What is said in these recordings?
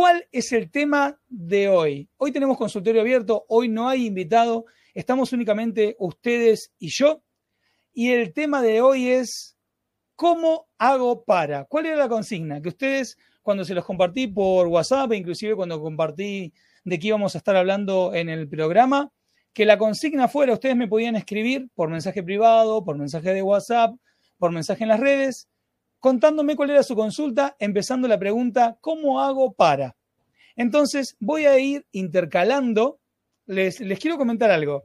¿Cuál es el tema de hoy? Hoy tenemos consultorio abierto, hoy no hay invitado, estamos únicamente ustedes y yo. Y el tema de hoy es ¿cómo hago para? ¿Cuál era la consigna? Que ustedes cuando se los compartí por WhatsApp, inclusive cuando compartí de qué íbamos a estar hablando en el programa, que la consigna fuera, ustedes me podían escribir por mensaje privado, por mensaje de WhatsApp, por mensaje en las redes, contándome cuál era su consulta, empezando la pregunta, ¿cómo hago para? Entonces voy a ir intercalando, les, quiero comentar algo.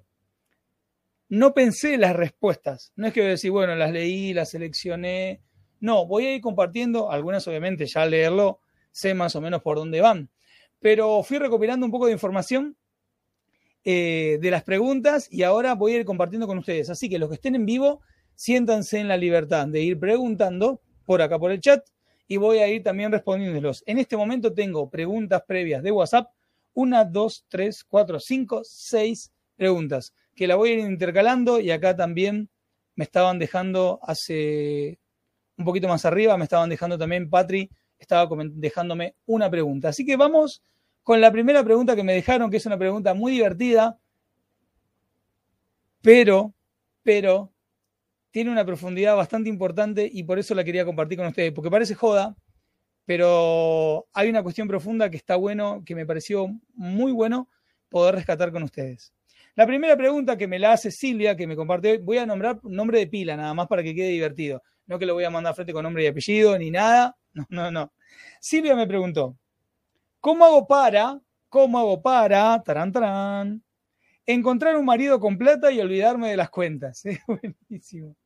No pensé las respuestas, no es que voy a decir, bueno, las leí, las seleccioné, no, voy a ir compartiendo, algunas obviamente ya al leerlo sé más o menos por dónde van, pero fui recopilando un poco de información eh, de las preguntas y ahora voy a ir compartiendo con ustedes. Así que los que estén en vivo, siéntanse en la libertad de ir preguntando por acá por el chat y voy a ir también respondiéndolos. En este momento tengo preguntas previas de WhatsApp, una, dos, tres, cuatro, cinco, seis preguntas que la voy a ir intercalando y acá también me estaban dejando hace un poquito más arriba, me estaban dejando también Patri, estaba dejándome una pregunta. Así que vamos con la primera pregunta que me dejaron, que es una pregunta muy divertida, pero, pero, tiene una profundidad bastante importante y por eso la quería compartir con ustedes, porque parece joda, pero hay una cuestión profunda que está bueno, que me pareció muy bueno poder rescatar con ustedes. La primera pregunta que me la hace Silvia, que me comparte, voy a nombrar nombre de pila nada más para que quede divertido. No que lo voy a mandar frente con nombre y apellido ni nada. No, no, no. Silvia me preguntó, ¿cómo hago para, cómo hago para, tarán, tarán, encontrar un marido con plata y olvidarme de las cuentas? Buenísimo.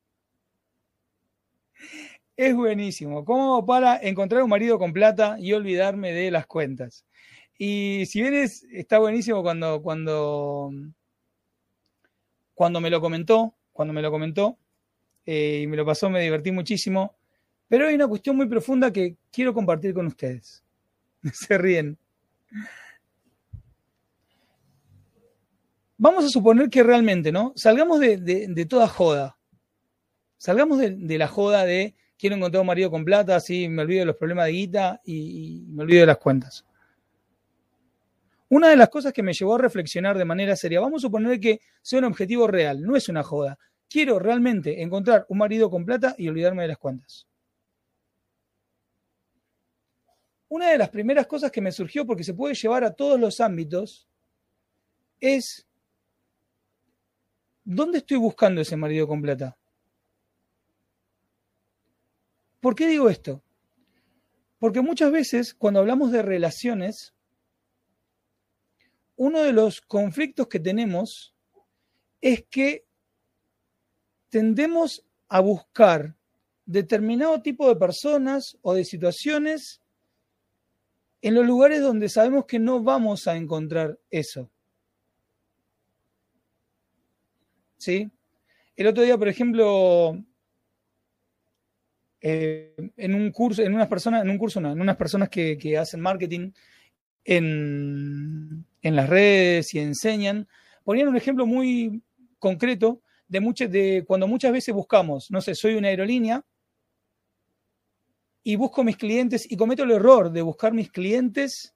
Es buenísimo. ¿Cómo para encontrar un marido con plata y olvidarme de las cuentas? Y si bien está buenísimo cuando, cuando, cuando me lo comentó, cuando me lo comentó eh, y me lo pasó, me divertí muchísimo. Pero hay una cuestión muy profunda que quiero compartir con ustedes. Se ríen. Vamos a suponer que realmente, ¿no? Salgamos de toda joda. Salgamos de, la joda de quiero encontrar un marido con plata, así me olvido de los problemas de guita y, me olvido de las cuentas. Una de las cosas que me llevó a reflexionar de manera seria, vamos a suponer que sea un objetivo real, no es una joda. Quiero realmente encontrar un marido con plata y olvidarme de las cuentas. Una de las primeras cosas que me surgió, porque se puede llevar a todos los ámbitos, es, ¿dónde estoy buscando ese marido con plata? ¿Por qué digo esto? Porque muchas veces cuando hablamos de relaciones, uno de los conflictos que tenemos es que tendemos a buscar determinado tipo de personas o de situaciones en los lugares donde sabemos que no vamos a encontrar eso. ¿Sí? El otro día, por ejemplo, eh, en un curso, en unas personas, en un curso no, en unas personas que, hacen marketing en, las redes y enseñan, ponían un ejemplo muy concreto de, de cuando muchas veces buscamos, no sé, soy una aerolínea y busco mis clientes y cometo el error de buscar mis clientes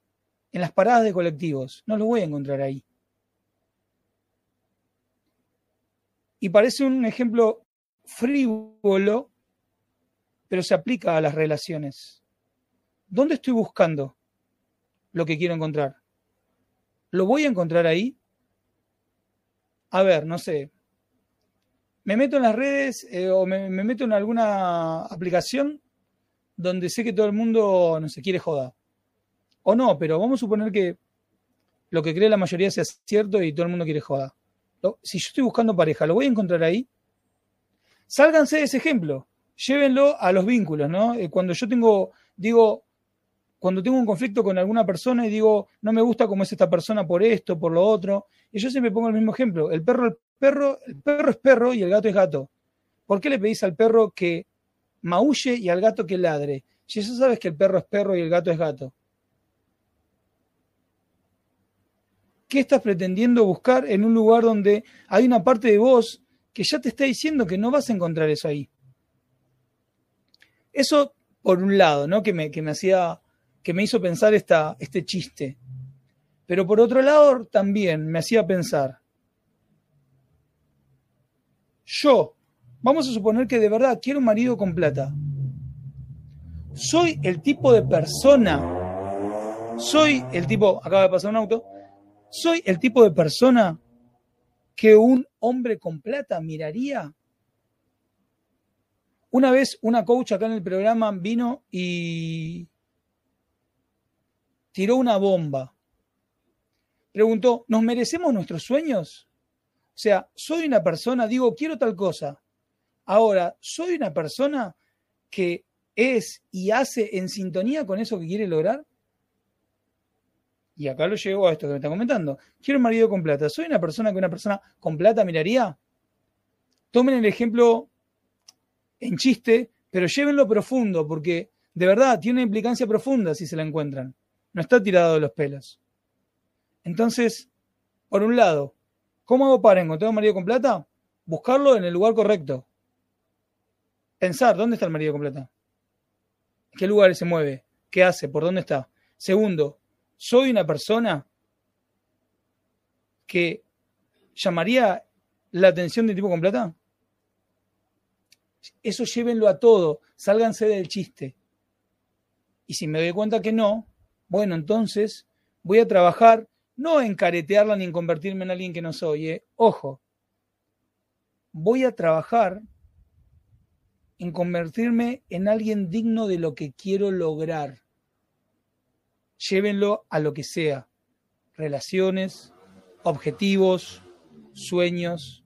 en las paradas de colectivos. No los voy a encontrar ahí. Y parece un ejemplo frívolo, pero se aplica a las relaciones. ¿Dónde estoy buscando lo que quiero encontrar? ¿Lo voy a encontrar ahí? A ver, no sé. Me meto en las redes eh, o me, meto en alguna aplicación donde sé que todo el mundo, no se quiere joder. O no, pero vamos a suponer que lo que cree la mayoría sea cierto y todo el mundo quiere joder. Si yo estoy buscando pareja, ¿lo voy a encontrar ahí? Sálganse de ese ejemplo llévenlo a los vínculos, ¿no? Eh, cuando yo tengo, digo, cuando tengo un conflicto con alguna persona y digo, no me gusta cómo es esta persona por esto, por lo otro, y yo siempre pongo el mismo ejemplo, el perro, el perro, el perro es perro y el gato es gato. ¿Por qué le pedís al perro que maulle y al gato que ladre? Si ya sabes que el perro es perro y el gato es gato. ¿Qué estás pretendiendo buscar en un lugar donde hay una parte de vos que ya te está diciendo que no vas a encontrar eso ahí? Eso por un lado, ¿no? Que me, que me hacía que me hizo pensar esta, este chiste. Pero por otro lado, también me hacía pensar, yo, vamos a suponer que de verdad quiero un marido con plata. Soy el tipo de persona, soy el tipo, acaba de pasar un auto, soy el tipo de persona que un hombre con plata miraría. Una vez una coach acá en el programa vino y tiró una bomba. Preguntó, ¿nos merecemos nuestros sueños? O sea, soy una persona, digo, quiero tal cosa. Ahora, soy una persona que es y hace en sintonía con eso que quiere lograr. Y acá lo llevo a esto que me está comentando. Quiero un marido con plata. ¿Soy una persona que una persona con plata miraría? Tomen el ejemplo en chiste, pero llévenlo profundo, porque de verdad tiene una implicancia profunda si se la encuentran no está tirado de los pelos. Entonces, por un lado, ¿cómo hago para encontrar un marido con plata? Buscarlo en el lugar correcto. Pensar, ¿dónde está el marido con plata? ¿En qué lugar se mueve? ¿Qué hace? ¿Por dónde está? Segundo, ¿soy una persona que llamaría la atención de tipo con plata? Eso llévenlo a todo, sálganse del chiste. Y si me doy cuenta que no, bueno, entonces voy a trabajar no en caretearla ni en convertirme en alguien que no soy. ¿eh? Ojo, voy a trabajar en convertirme en alguien digno de lo que quiero lograr. Llévenlo a lo que sea. Relaciones, objetivos, sueños,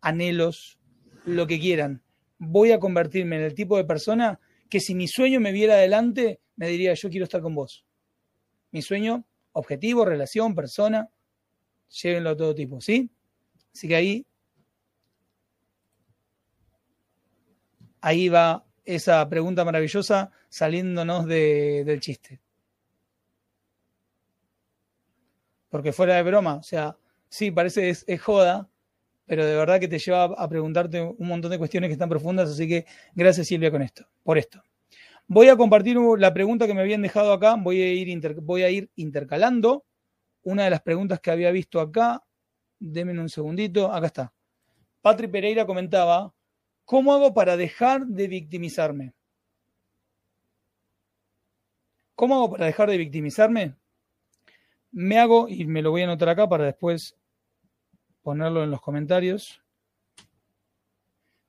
anhelos, lo que quieran. Voy a convertirme en el tipo de persona que si mi sueño me viera adelante, me diría, yo quiero estar con vos mi sueño, objetivo, relación, persona, llévenlo a todo tipo, ¿sí? Así que ahí, ahí va esa pregunta maravillosa saliéndonos del chiste. Porque fuera de broma, o sea, sí, parece es, es joda, pero de verdad que te lleva a preguntarte un montón de cuestiones que están profundas, así que gracias Silvia con esto, por esto. Voy a compartir la pregunta que me habían dejado acá, voy a ir, intercalando una de las preguntas que había visto acá. Denme un segundito, acá está. Patri Pereira comentaba, ¿cómo hago para dejar de victimizarme? ¿Cómo hago para dejar de victimizarme? Me hago, y me lo voy a anotar acá para después ponerlo en los comentarios.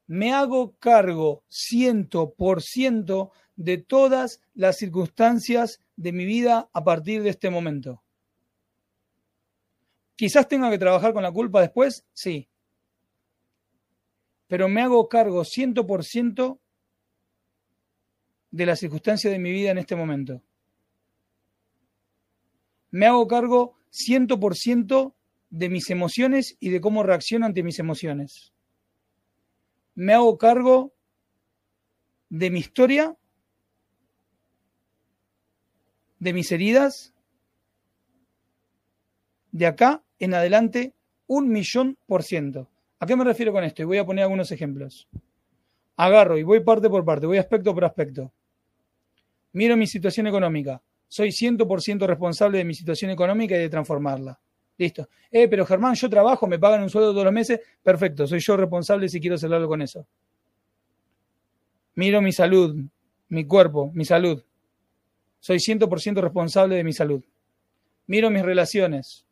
Me hago cargo ciento por ciento de todas las circunstancias de mi vida a partir de este momento. Quizás tenga que trabajar con la culpa después, sí. Pero me hago cargo 100% de las circunstancias de mi vida en este momento. Me hago cargo 100% de mis emociones y de cómo reacciono ante mis emociones. Me hago cargo de mi historia de mis heridas, de acá en adelante, un millón por ciento. ¿A qué me refiero con esto? Y voy a poner algunos ejemplos. Agarro y voy parte por parte, voy aspecto por aspecto. Miro mi situación económica. Soy 100% responsable de mi situación económica y de transformarla. Listo. Eh, pero Germán, yo trabajo, me pagan un sueldo todos los meses. Perfecto, soy yo responsable si quiero algo con eso. Miro mi salud, mi cuerpo, mi salud. Soy 100% responsable de mi salud. Miro mis relaciones,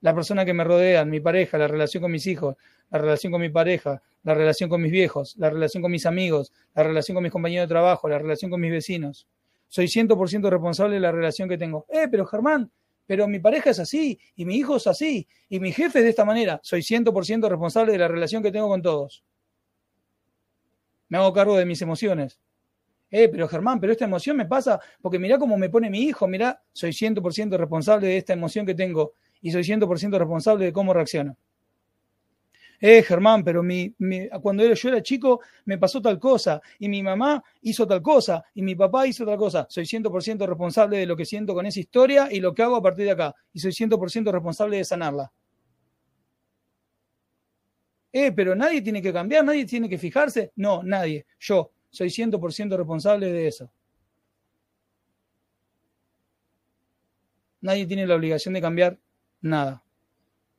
la persona que me rodean, mi pareja, la relación con mis hijos, la relación con mi pareja, la relación con mis viejos, la relación con mis amigos, la relación con mis compañeros de trabajo, la relación con mis vecinos. Soy 100% responsable de la relación que tengo. Eh, pero Germán, pero mi pareja es así, y mi hijo es así, y mi jefe es de esta manera. Soy 100% responsable de la relación que tengo con todos. Me hago cargo de mis emociones. Eh, pero Germán, pero esta emoción me pasa porque mirá cómo me pone mi hijo, mirá, soy 100% responsable de esta emoción que tengo y soy 100% responsable de cómo reacciono. Eh, Germán, pero mi, cuando yo era chico me pasó tal cosa y mi mamá hizo tal cosa y mi papá hizo tal cosa. Soy 100% responsable de lo que siento con esa historia y lo que hago a partir de acá. Y soy 100% responsable de sanarla. Eh, pero nadie tiene que cambiar, nadie tiene que fijarse. No, nadie. Yo soy 100% responsable de eso. Nadie tiene la obligación de cambiar nada.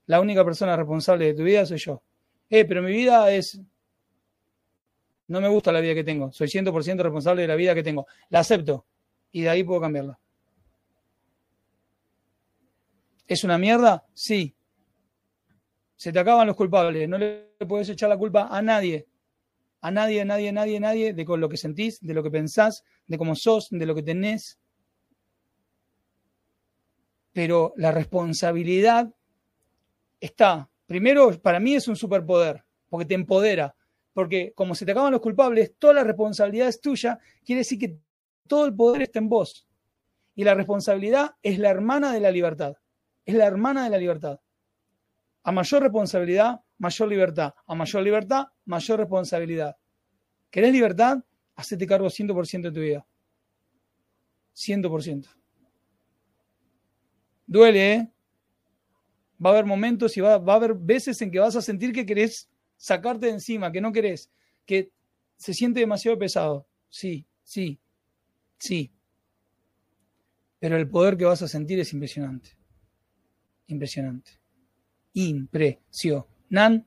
La única persona responsable de tu vida soy yo. Eh, pero mi vida es... No me gusta la vida que tengo. Soy 100% responsable de la vida que tengo. La acepto. Y de ahí puedo cambiarla. ¿Es una mierda? Sí. Se te acaban los culpables. No le puedes echar la culpa a nadie. A nadie, a nadie, a nadie, a nadie de lo que sentís, de lo que pensás, de cómo sos, de lo que tenés. Pero la responsabilidad está, primero, para mí es un superpoder, porque te empodera. Porque como se te acaban los culpables, toda la responsabilidad es tuya, quiere decir que todo el poder está en vos. Y la responsabilidad es la hermana de la libertad. Es la hermana de la libertad. A mayor responsabilidad, mayor libertad. A mayor libertad, mayor responsabilidad. ¿Querés libertad? Hacete cargo 100% de tu vida. 100%. Duele, ¿eh? Va a haber momentos y va, va, a haber veces en que vas a sentir que querés sacarte de encima, que no querés, que se siente demasiado pesado. Sí, sí, sí. Pero el poder que vas a sentir es impresionante. Impresionante impresionante.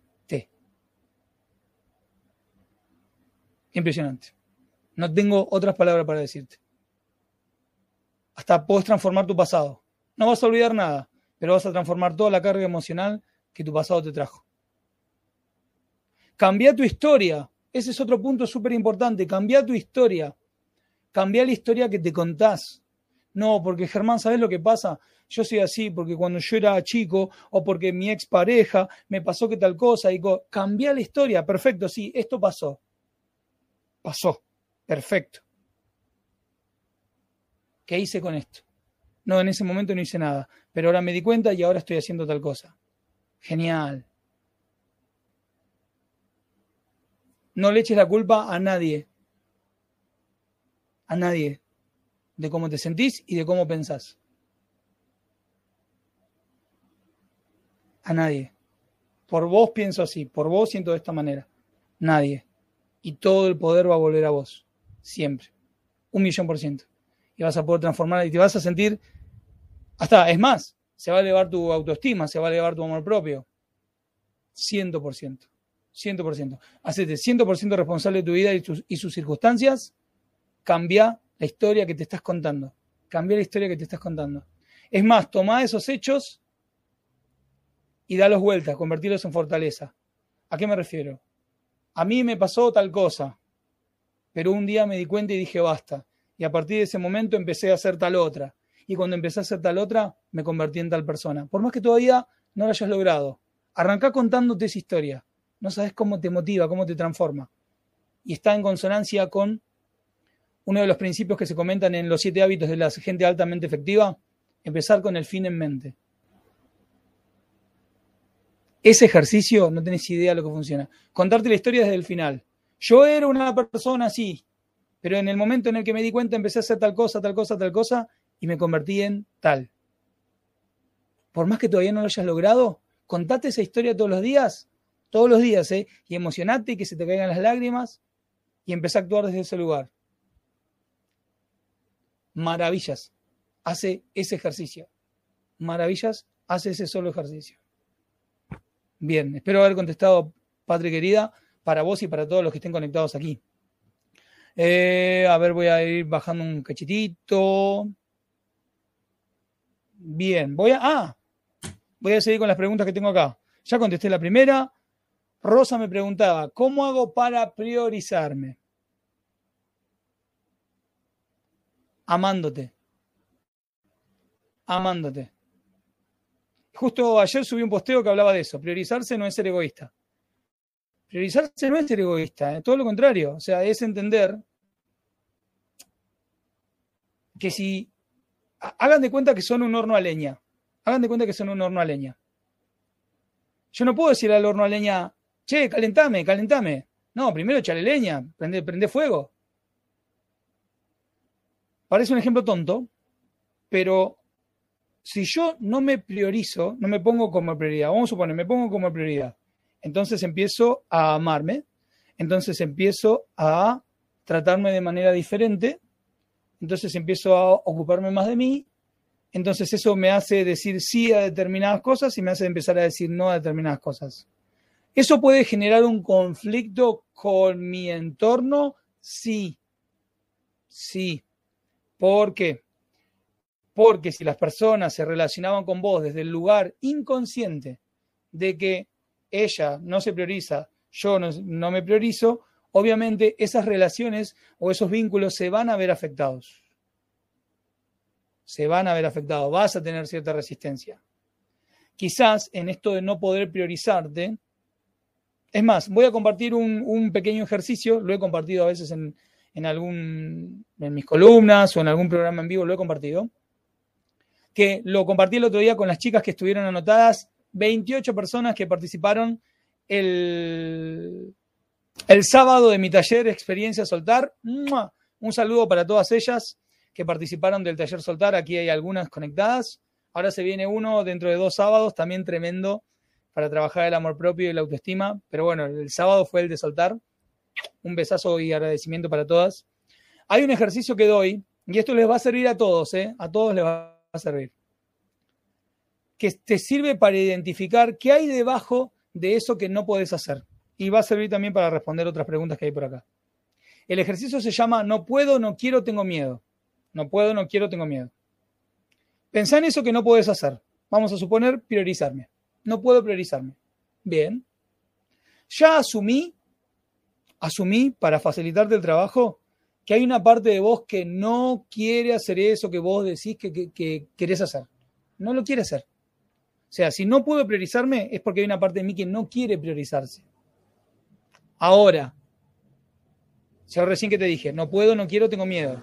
Impresionante. No tengo otras palabras para decirte. Hasta puedes transformar tu pasado. No vas a olvidar nada, pero vas a transformar toda la carga emocional que tu pasado te trajo. Cambia tu historia. Ese es otro punto súper importante. Cambia tu historia. Cambia la historia que te contás. No, porque Germán, ¿sabes lo que pasa? yo soy así porque cuando yo era chico o porque mi expareja me pasó que tal cosa, digo, cambié la historia, perfecto, sí, esto pasó. Pasó, perfecto. ¿Qué hice con esto? No, en ese momento no hice nada, pero ahora me di cuenta y ahora estoy haciendo tal cosa. Genial. No le eches la culpa a nadie. A nadie. De cómo te sentís y de cómo pensás. a nadie. Por vos pienso así, por vos siento de esta manera. Nadie. Y todo el poder va a volver a vos. Siempre. Un millón por ciento. Y vas a poder transformar y te vas a sentir. Hasta, es más, se va a elevar tu autoestima, se va a elevar tu amor propio. Ciento por ciento. Ciento por ciento. Hacete ciento por ciento responsable de tu vida y, y sus circunstancias. Cambia la historia que te estás contando. Cambia la historia que te estás contando. Es más, toma esos hechos y dalos vueltas, convertirlos en fortaleza. ¿A qué me refiero? A mí me pasó tal cosa, pero un día me di cuenta y dije basta. Y a partir de ese momento empecé a hacer tal otra. Y cuando empecé a hacer tal otra, me convertí en tal persona. Por más que todavía no lo hayas logrado, arranca contándote esa historia. No sabes cómo te motiva, cómo te transforma. Y está en consonancia con uno de los principios que se comentan en los siete hábitos de la gente altamente efectiva, empezar con el fin en mente. Ese ejercicio no tenés idea de lo que funciona. Contarte la historia desde el final. Yo era una persona así, pero en el momento en el que me di cuenta empecé a hacer tal cosa, tal cosa, tal cosa, y me convertí en tal. Por más que todavía no lo hayas logrado, contate esa historia todos los días, todos los días, ¿eh? Y emocionate y que se te caigan las lágrimas y empecé a actuar desde ese lugar. Maravillas. Hace ese ejercicio. Maravillas. Hace ese solo ejercicio. Bien, espero haber contestado, Patri querida, para vos y para todos los que estén conectados aquí. Eh, a ver, voy a ir bajando un cachitito. Bien, voy a. Ah, voy a seguir con las preguntas que tengo acá. Ya contesté la primera. Rosa me preguntaba, ¿cómo hago para priorizarme? Amándote. Amándote. Justo ayer subí un posteo que hablaba de eso. Priorizarse no es ser egoísta. Priorizarse no es ser egoísta, todo lo contrario. O sea, es entender que si hagan de cuenta que son un horno a leña, hagan de cuenta que son un horno a leña. Yo no puedo decirle al horno a leña, che, calentame, calentame. No, primero echale leña, prende, prende fuego. Parece un ejemplo tonto, pero si yo no me priorizo, no me pongo como prioridad, vamos a suponer, me pongo como prioridad, entonces empiezo a amarme, entonces empiezo a tratarme de manera diferente, entonces empiezo a ocuparme más de mí, entonces eso me hace decir sí a determinadas cosas y me hace empezar a decir no a determinadas cosas. ¿Eso puede generar un conflicto con mi entorno? Sí, sí. ¿Por qué? Porque si las personas se relacionaban con vos desde el lugar inconsciente de que ella no se prioriza, yo no, me priorizo, obviamente esas relaciones o esos vínculos se van a ver afectados. Se van a ver afectados, vas a tener cierta resistencia. Quizás en esto de no poder priorizarte, es más, voy a compartir un, pequeño ejercicio, lo he compartido a veces en, en, algún, en mis columnas o en algún programa en vivo, lo he compartido que lo compartí el otro día con las chicas que estuvieron anotadas, 28 personas que participaron el, el sábado de mi taller Experiencia Soltar. Un saludo para todas ellas que participaron del taller Soltar. Aquí hay algunas conectadas. Ahora se viene uno dentro de dos sábados, también tremendo para trabajar el amor propio y la autoestima. Pero bueno, el sábado fue el de soltar. Un besazo y agradecimiento para todas. Hay un ejercicio que doy, y esto les va a servir a todos, ¿eh? a todos les va a servir. Que te sirve para identificar qué hay debajo de eso que no puedes hacer. Y va a servir también para responder otras preguntas que hay por acá. El ejercicio se llama no puedo, no quiero, tengo miedo. No puedo, no quiero, tengo miedo. Pensá en eso que no puedes hacer. Vamos a suponer priorizarme. No puedo priorizarme. Bien. Ya asumí, asumí para facilitarte el trabajo que hay una parte de vos que no quiere hacer eso que vos decís que, querés hacer. No lo quiere hacer. O sea, si no puedo priorizarme es porque hay una parte de mí que no quiere priorizarse. Ahora, yo recién que te dije, no puedo, no quiero, tengo miedo.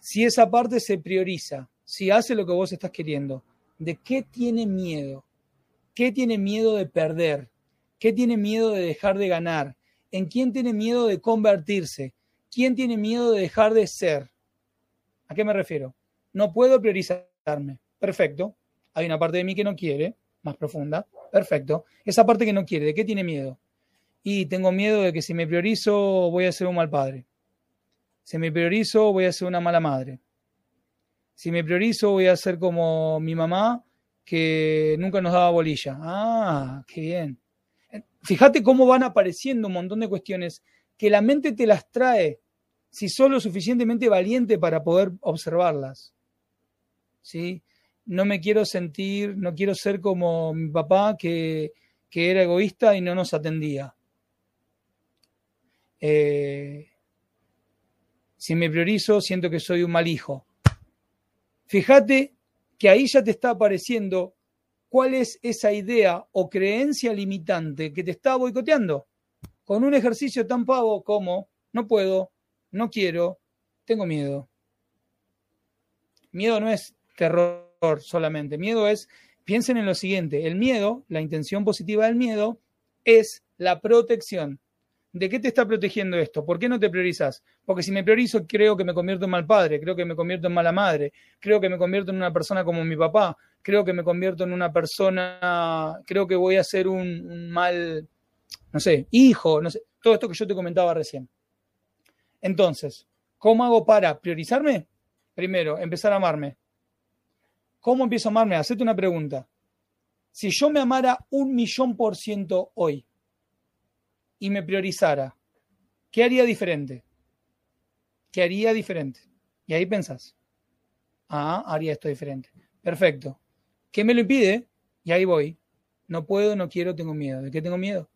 Si esa parte se prioriza, si hace lo que vos estás queriendo, ¿de qué tiene miedo? ¿Qué tiene miedo de perder? ¿Qué tiene miedo de dejar de ganar? ¿En quién tiene miedo de convertirse? ¿Quién tiene miedo de dejar de ser? ¿A qué me refiero? No puedo priorizarme. Perfecto. Hay una parte de mí que no quiere, más profunda. Perfecto. Esa parte que no quiere, ¿de qué tiene miedo? Y tengo miedo de que si me priorizo voy a ser un mal padre. Si me priorizo voy a ser una mala madre. Si me priorizo voy a ser como mi mamá que nunca nos daba bolilla. Ah, qué bien. Fíjate cómo van apareciendo un montón de cuestiones que la mente te las trae si sos lo suficientemente valiente para poder observarlas. ¿Sí? No me quiero sentir, no quiero ser como mi papá que, era egoísta y no nos atendía. Eh, si me priorizo, siento que soy un mal hijo. Fíjate que ahí ya te está apareciendo cuál es esa idea o creencia limitante que te está boicoteando con un ejercicio tan pavo como no puedo, no quiero, tengo miedo. Miedo no es terror solamente, miedo es, piensen en lo siguiente, el miedo, la intención positiva del miedo, es la protección. ¿De qué te está protegiendo esto? ¿Por qué no te priorizas? Porque si me priorizo, creo que me convierto en mal padre, creo que me convierto en mala madre, creo que me convierto en una persona como mi papá, creo que me convierto en una persona, creo que voy a ser un mal no sé, hijo, no sé, todo esto que yo te comentaba recién. Entonces, ¿cómo hago para priorizarme? Primero, empezar a amarme. ¿Cómo empiezo a amarme? Hacete una pregunta. Si yo me amara un millón por ciento hoy y me priorizara, ¿qué haría diferente? ¿Qué haría diferente? Y ahí pensás, ah, haría esto diferente. Perfecto. ¿Qué me lo impide? Y ahí voy. No puedo, no quiero, tengo miedo. ¿De qué tengo miedo?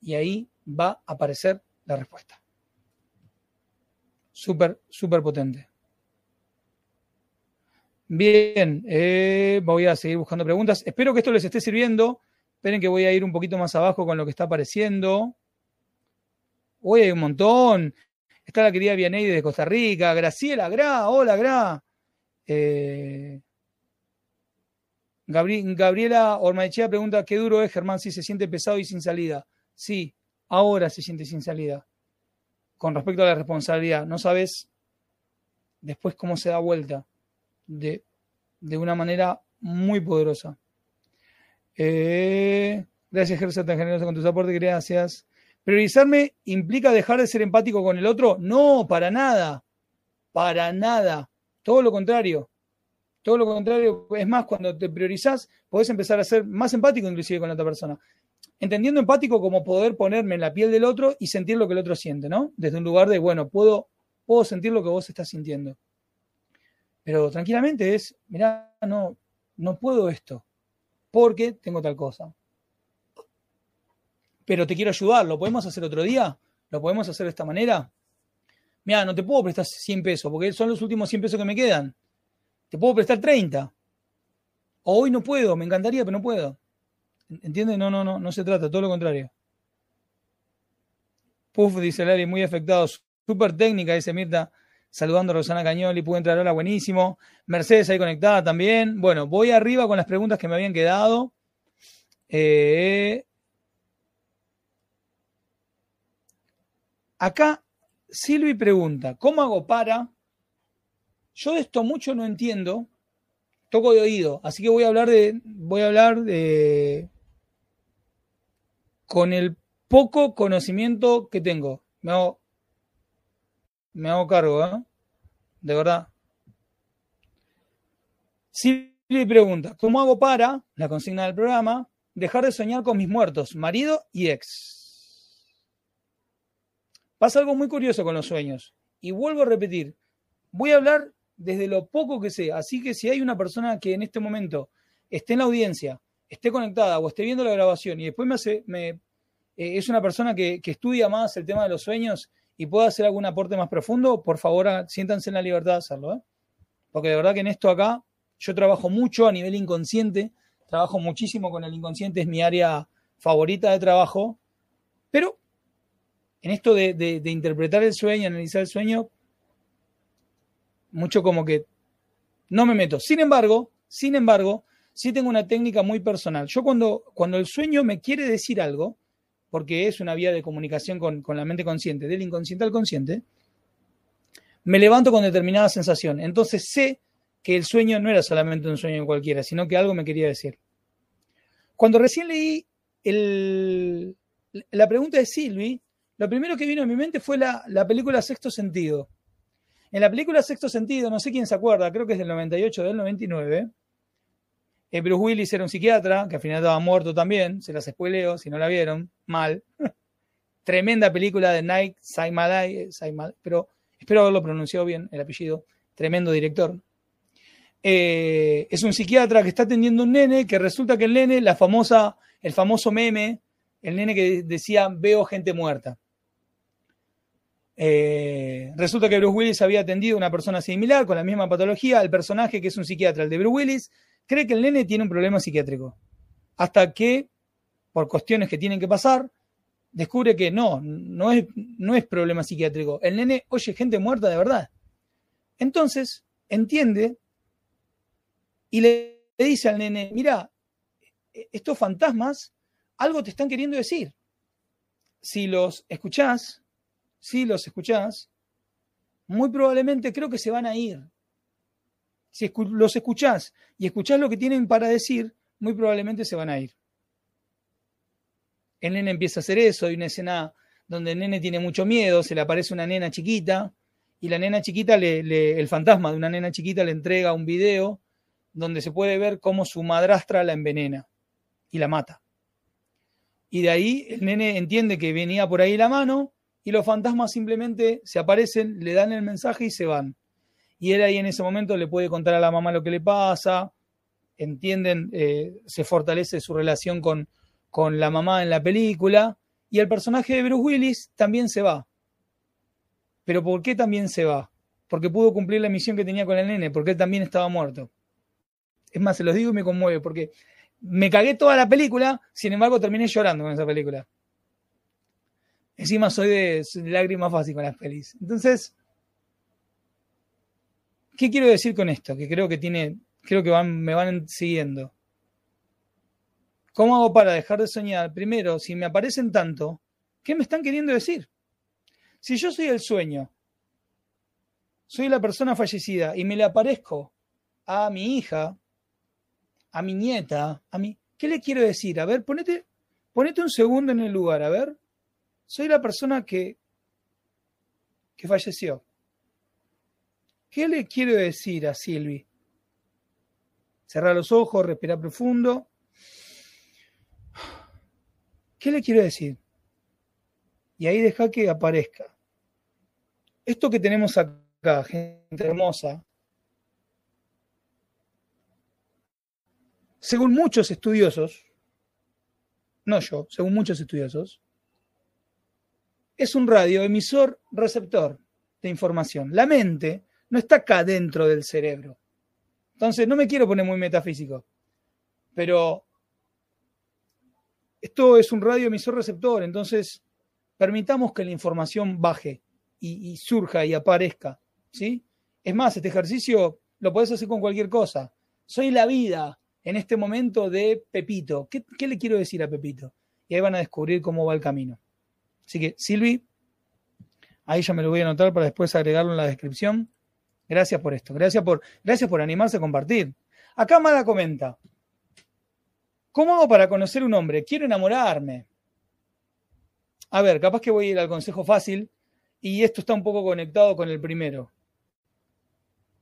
y ahí va a aparecer la respuesta. Súper, súper potente. Bien, eh, voy a seguir buscando preguntas. Espero que esto les esté sirviendo. Esperen que voy a ir un poquito más abajo con lo que está apareciendo. Hoy hay un montón. Está la querida Vianey de Costa Rica. Graciela Gra, hola Gra. Eh, Gabriela Ormaechea pregunta, ¿qué duro es, Germán, si se siente pesado y sin salida? Sí, ahora se siente sin salida. Con respecto a la responsabilidad, no sabes después cómo se da vuelta de, una manera muy poderosa. Eh, gracias, Gerson, tan generoso con tus aportes, gracias. ¿Priorizarme implica dejar de ser empático con el otro? No, para nada. Para nada. Todo lo contrario. Todo lo contrario. Es más, cuando te priorizás, podés empezar a ser más empático inclusive con la otra persona. Entendiendo empático como poder ponerme en la piel del otro y sentir lo que el otro siente, ¿no? Desde un lugar de, bueno, puedo, puedo sentir lo que vos estás sintiendo. Pero tranquilamente es, mirá, no, no puedo esto, porque tengo tal cosa pero te quiero ayudar, ¿lo podemos hacer otro día? ¿Lo podemos hacer de esta manera? Mira, no te puedo prestar 100 pesos, porque son los últimos 100 pesos que me quedan. Te puedo prestar 30. O hoy no puedo, me encantaría, pero no puedo. ¿Entiendes? No, no, no, no se trata, todo lo contrario. Puf, dice Lali, muy afectado. Súper técnica, dice Mirta. Saludando a Rosana Cañoli, pude entrar ahora, buenísimo. Mercedes ahí conectada también. Bueno, voy arriba con las preguntas que me habían quedado. Eh, Acá Silvi pregunta, ¿cómo hago para? Yo de esto mucho no entiendo, toco de oído, así que voy a hablar de, voy a hablar de, con el poco conocimiento que tengo. Hago, me hago cargo, ¿eh? De verdad. Silvi pregunta, ¿cómo hago para, la consigna del programa, dejar de soñar con mis muertos, marido y ex? Pasa algo muy curioso con los sueños. Y vuelvo a repetir, voy a hablar desde lo poco que sé. Así que si hay una persona que en este momento esté en la audiencia, esté conectada o esté viendo la grabación y después me hace, me, eh, es una persona que, estudia más el tema de los sueños y pueda hacer algún aporte más profundo, por favor siéntanse en la libertad de hacerlo. ¿eh? Porque de verdad que en esto acá yo trabajo mucho a nivel inconsciente, trabajo muchísimo con el inconsciente, es mi área favorita de trabajo, pero en esto de, interpretar el sueño, analizar el sueño, mucho como que no me meto. Sin embargo, sin embargo, sí tengo una técnica muy personal. Yo cuando, cuando el sueño me quiere decir algo, porque es una vía de comunicación con, con, la mente consciente, del inconsciente al consciente, me levanto con determinada sensación. Entonces sé que el sueño no era solamente un sueño cualquiera, sino que algo me quería decir. Cuando recién leí el, la pregunta de Silvi, lo primero que vino a mi mente fue la, película Sexto Sentido. En la película Sexto Sentido, no sé quién se acuerda, creo que es del 98 del 99, eh, Bruce Willis era un psiquiatra, que al final estaba muerto también, se las spoileo, si no la vieron, mal. Tremenda película de Nike Saimalai, pero espero haberlo pronunciado bien el apellido, tremendo director. Eh, es un psiquiatra que está atendiendo un nene, que resulta que el nene, la famosa, el famoso meme, el nene que decía, veo gente muerta. Eh, resulta que Bruce Willis había atendido a una persona similar con la misma patología. El personaje, que es un psiquiatra, el de Bruce Willis, cree que el nene tiene un problema psiquiátrico. Hasta que, por cuestiones que tienen que pasar, descubre que no, no es, no es problema psiquiátrico. El nene oye gente muerta de verdad. Entonces, entiende y le, le dice al nene, mira, estos fantasmas algo te están queriendo decir. Si los escuchás, si los escuchás, muy probablemente creo que se van a ir. Si los escuchás y escuchás lo que tienen para decir, muy probablemente se van a ir. El nene empieza a hacer eso, hay una escena donde el nene tiene mucho miedo, se le aparece una nena chiquita y la nena chiquita, le, el fantasma de una nena chiquita le entrega un video donde se puede ver cómo su madrastra la envenena y la mata. Y de ahí el nene entiende que venía por ahí la mano y los fantasmas simplemente se aparecen, le dan el mensaje y se van. Y él ahí en ese momento le puede contar a la mamá lo que le pasa, entienden, eh, se fortalece su relación con, con la mamá en la película, y el personaje de Bruce Willis también se va. Pero ¿por qué también se va? Porque pudo cumplir la misión que tenía con el nene, porque él también estaba muerto. Es más, se los digo y me conmueve, porque me cagué toda la película, sin embargo terminé llorando con esa película. Encima soy de, lágrimas fácil con las pelis. Entonces, ¿Qué quiero decir con esto? Que creo que tiene, creo que me van siguiendo. ¿Cómo hago para dejar de soñar? Primero, si me aparecen tanto, ¿qué me están queriendo decir? Si yo soy el sueño, soy la persona fallecida y me le aparezco a mi hija, a mi nieta, a mi... ¿Qué le quiero decir? A ver, ponete, ponete un segundo en el lugar, a ver. Soy la persona que, que falleció. ¿Qué le quiero decir a Silvi? Cerrar los ojos, respirar profundo. ¿Qué le quiero decir? Y ahí deja que aparezca. Esto que tenemos acá, gente hermosa, según muchos estudiosos, no yo, según muchos estudiosos, es un radioemisor receptor de información. La mente no está acá dentro del cerebro. Entonces, no me quiero poner muy metafísico, pero esto es un radioemisor receptor, entonces permitamos que la información baje y, surja y aparezca. ¿sí? Es más, este ejercicio lo puedes hacer con cualquier cosa. Soy la vida en este momento de Pepito. ¿Qué, ¿Qué, le quiero decir a Pepito? Y ahí van a descubrir cómo va el camino. Así que, Silvi, ahí ya me lo voy a anotar para después agregarlo en la descripción. Gracias por esto. Gracias por, gracias por animarse a compartir. Acá Mala comenta. ¿Cómo hago para conocer un hombre? Quiero enamorarme. A ver, capaz que voy a ir al consejo fácil y esto está un poco conectado con el primero.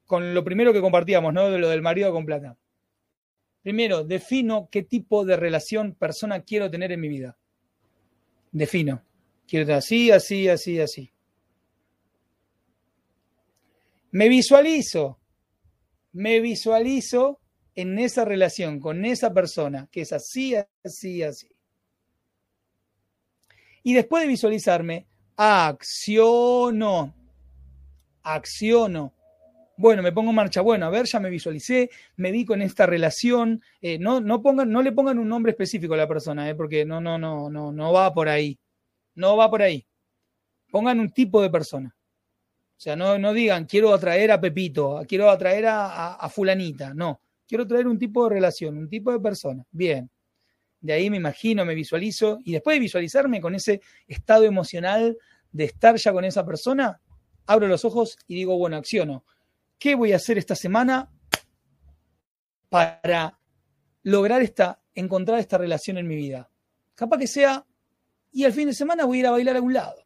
Con lo primero que compartíamos, ¿no? De lo del marido con plata. Primero, defino qué tipo de relación persona quiero tener en mi vida. Defino. Quiero así, así, así, así. Me visualizo. Me visualizo en esa relación con esa persona que es así, así, así. Y después de visualizarme, acciono. Acciono. Bueno, me pongo en marcha. Bueno, a ver, ya me visualicé, me vi con esta relación. Eh, no, no, pongan, no le pongan un nombre específico a la persona, eh, porque no, no, no, no, no va por ahí. No va por ahí. Pongan un tipo de persona. O sea, no, no digan quiero atraer a Pepito, quiero atraer a, a Fulanita. No. Quiero traer un tipo de relación, un tipo de persona. Bien. De ahí me imagino, me visualizo. Y después de visualizarme con ese estado emocional de estar ya con esa persona, abro los ojos y digo, bueno, acciono. ¿Qué voy a hacer esta semana para lograr esta, encontrar esta relación en mi vida? Capaz que sea, y al fin de semana voy a ir a bailar a algún lado.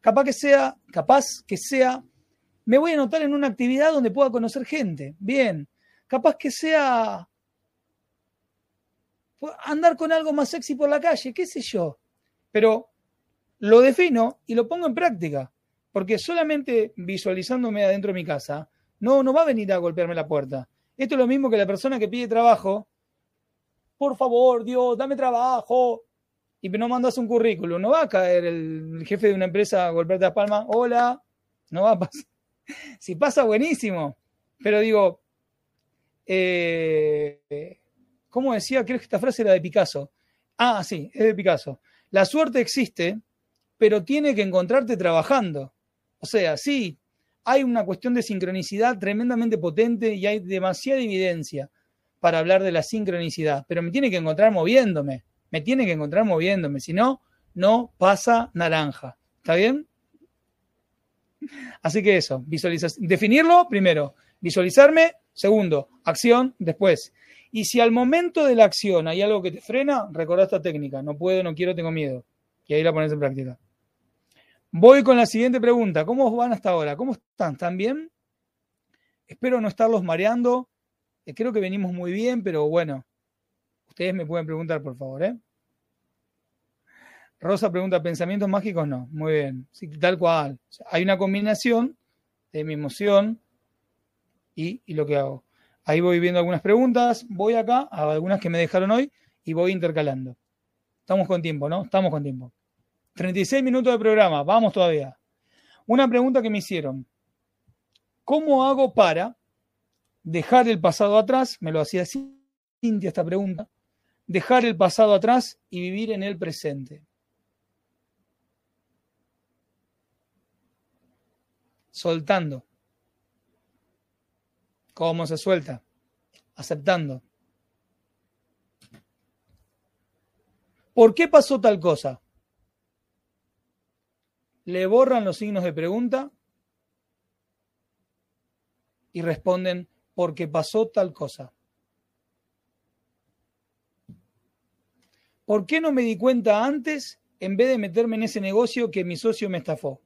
Capaz que sea, capaz que sea, me voy a anotar en una actividad donde pueda conocer gente. Bien capaz que sea andar con algo más sexy por la calle, qué sé yo. Pero lo defino y lo pongo en práctica, porque solamente visualizándome adentro de mi casa, no, no va a venir a golpearme la puerta. Esto es lo mismo que la persona que pide trabajo. Por favor, Dios, dame trabajo. Y no mandas un currículum. No va a caer el jefe de una empresa a golpearte la palma. Hola. No va a pasar. Si pasa, buenísimo. Pero digo, eh, ¿cómo decía? Creo que esta frase era de Picasso. Ah, sí, es de Picasso. La suerte existe, pero tiene que encontrarte trabajando. O sea, sí, hay una cuestión de sincronicidad tremendamente potente y hay demasiada evidencia para hablar de la sincronicidad, pero me tiene que encontrar moviéndome, me tiene que encontrar moviéndome, si no, no pasa naranja. ¿Está bien? Así que eso, definirlo primero, visualizarme, Segundo, acción después. Y si al momento de la acción hay algo que te frena, recordá esta técnica. No puedo, no quiero, tengo miedo. Y ahí la pones en práctica. Voy con la siguiente pregunta. ¿Cómo van hasta ahora? ¿Cómo están? ¿Están bien? Espero no estarlos mareando. Eh, creo que venimos muy bien, pero bueno, ustedes me pueden preguntar, por favor. ¿eh? Rosa pregunta, ¿pensamientos mágicos? No. Muy bien. Tal cual. hay una combinación de mi emoción, y, lo que hago. Ahí voy viendo algunas preguntas, voy acá a algunas que me dejaron hoy y voy intercalando. Estamos con tiempo, ¿no? Estamos con tiempo. 36 minutos de programa, vamos todavía. Una pregunta que me hicieron. ¿Cómo hago para dejar el pasado atrás? Me lo hacía Cintia esta pregunta. Dejar el pasado atrás y vivir en el presente. Soltando ¿Cómo se suelta? Aceptando. ¿Por qué pasó tal cosa? Le borran los signos de pregunta y responden, porque pasó tal cosa. ¿Por qué no me di cuenta antes en vez de meterme en ese negocio que mi socio me estafó?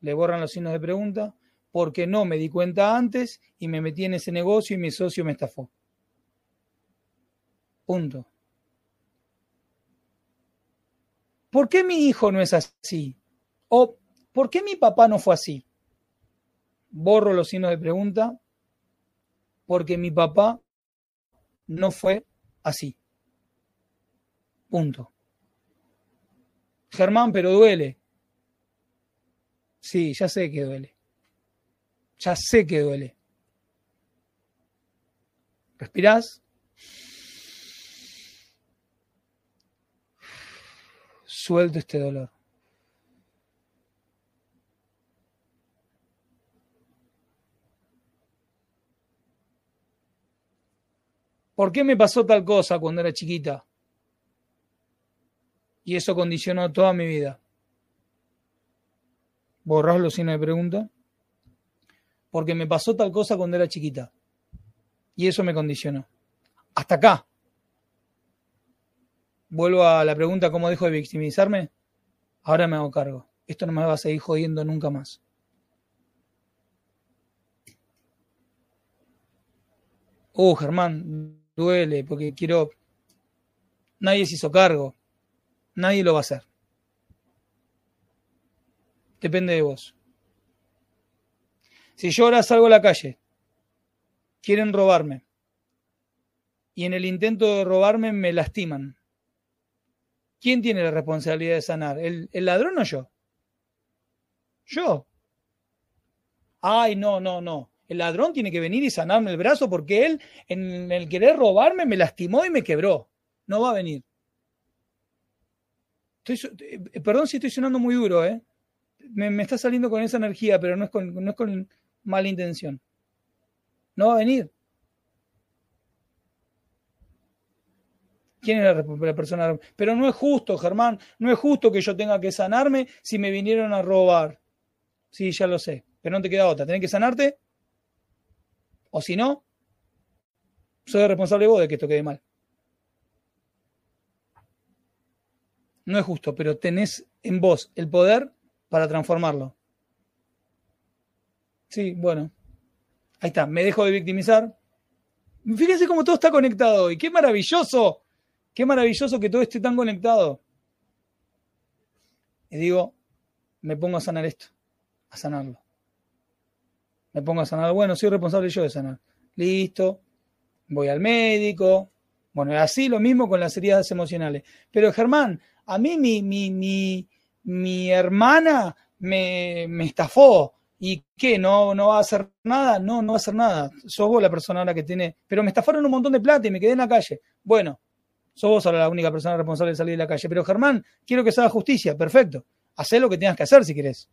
Le borran los signos de pregunta, porque no me di cuenta antes y me metí en ese negocio y mi socio me estafó. Punto. ¿por qué mi hijo no es así? O ¿por qué mi papá no fue así? Borro los signos de pregunta porque mi papá no fue así. Punto. Germán, pero duele. Sí, ya sé que duele. Ya sé que duele. ¿Respirás? suelto este dolor. ¿Por qué me pasó tal cosa cuando era chiquita? Y eso condicionó toda mi vida. ¿Borras los signos de pregunta? Porque me pasó tal cosa cuando era chiquita. Y eso me condicionó. Hasta acá vuelvo a la pregunta, ¿cómo dejo de victimizarme? Ahora me hago cargo. Esto no me va a seguir jodiendo nunca más. Oh, Germán, duele porque quiero... Nadie se hizo cargo. Nadie lo va a hacer. Depende de vos. Si yo ahora salgo a la calle, quieren robarme, y en el intento de robarme me lastiman, ¿Quién tiene la responsabilidad de sanar? ¿El, ladrón o yo? Yo. Ay, no, no, no. El ladrón tiene que venir y sanarme el brazo porque él, en el querer robarme, me lastimó y me quebró. No va a venir. Eh, perdón si estoy sonando muy duro, ¿eh? Me, está saliendo con esa energía, pero no es con, no mala intención. No va a venir. ¿Quién es la, persona? Pero no es justo, Germán, no es justo que yo tenga que sanarme si me vinieron a robar. Sí, ya lo sé, pero no te queda otra. Tenés que sanarte. O si no, soy responsable vos de que esto quede mal. No es justo, pero tenés en vos el poder para transformarlo. Sí, bueno. Ahí está, me dejo de victimizar. Fíjense cómo todo está conectado hoy. ¡Qué maravilloso! Qué maravilloso que todo esté tan conectado. Y digo, me pongo a sanar esto, a sanarlo. Me pongo a sanar, bueno, soy responsable yo de sanar. Listo, voy al médico. Bueno, así lo mismo con las heridas emocionales. Pero Germán, a mí mi, mi, mi, mi hermana me, me, estafó. ¿Y qué? ¿No, ¿No va a hacer nada? No, no va a hacer nada. Sos vos la persona ahora que tiene. Pero me estafaron un montón de plata y me quedé en la calle. Bueno, sos vos ahora la única persona responsable de salir de la calle. Pero Germán, quiero que se haga justicia, perfecto. Hacé lo que tengas que hacer si querés.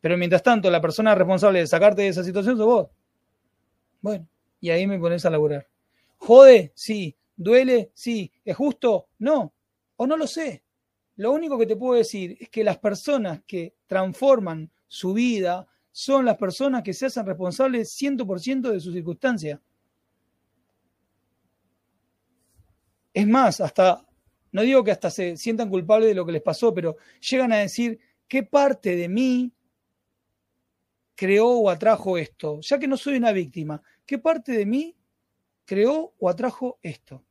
Pero mientras tanto, la persona responsable de sacarte de esa situación sos vos. Bueno, y ahí me pones a laburar. ¿Jode? Sí. ¿Duele? Sí. ¿Es justo? No. O no lo sé. Lo único que te puedo decir es que las personas que transforman su vida son las personas que se hacen responsables 100% de sus circunstancias. Es más, hasta, no digo que hasta se sientan culpables de lo que les pasó, pero llegan a decir, ¿qué parte de mí creó o atrajo esto? Ya que no soy una víctima, ¿qué parte de mí creó o atrajo esto?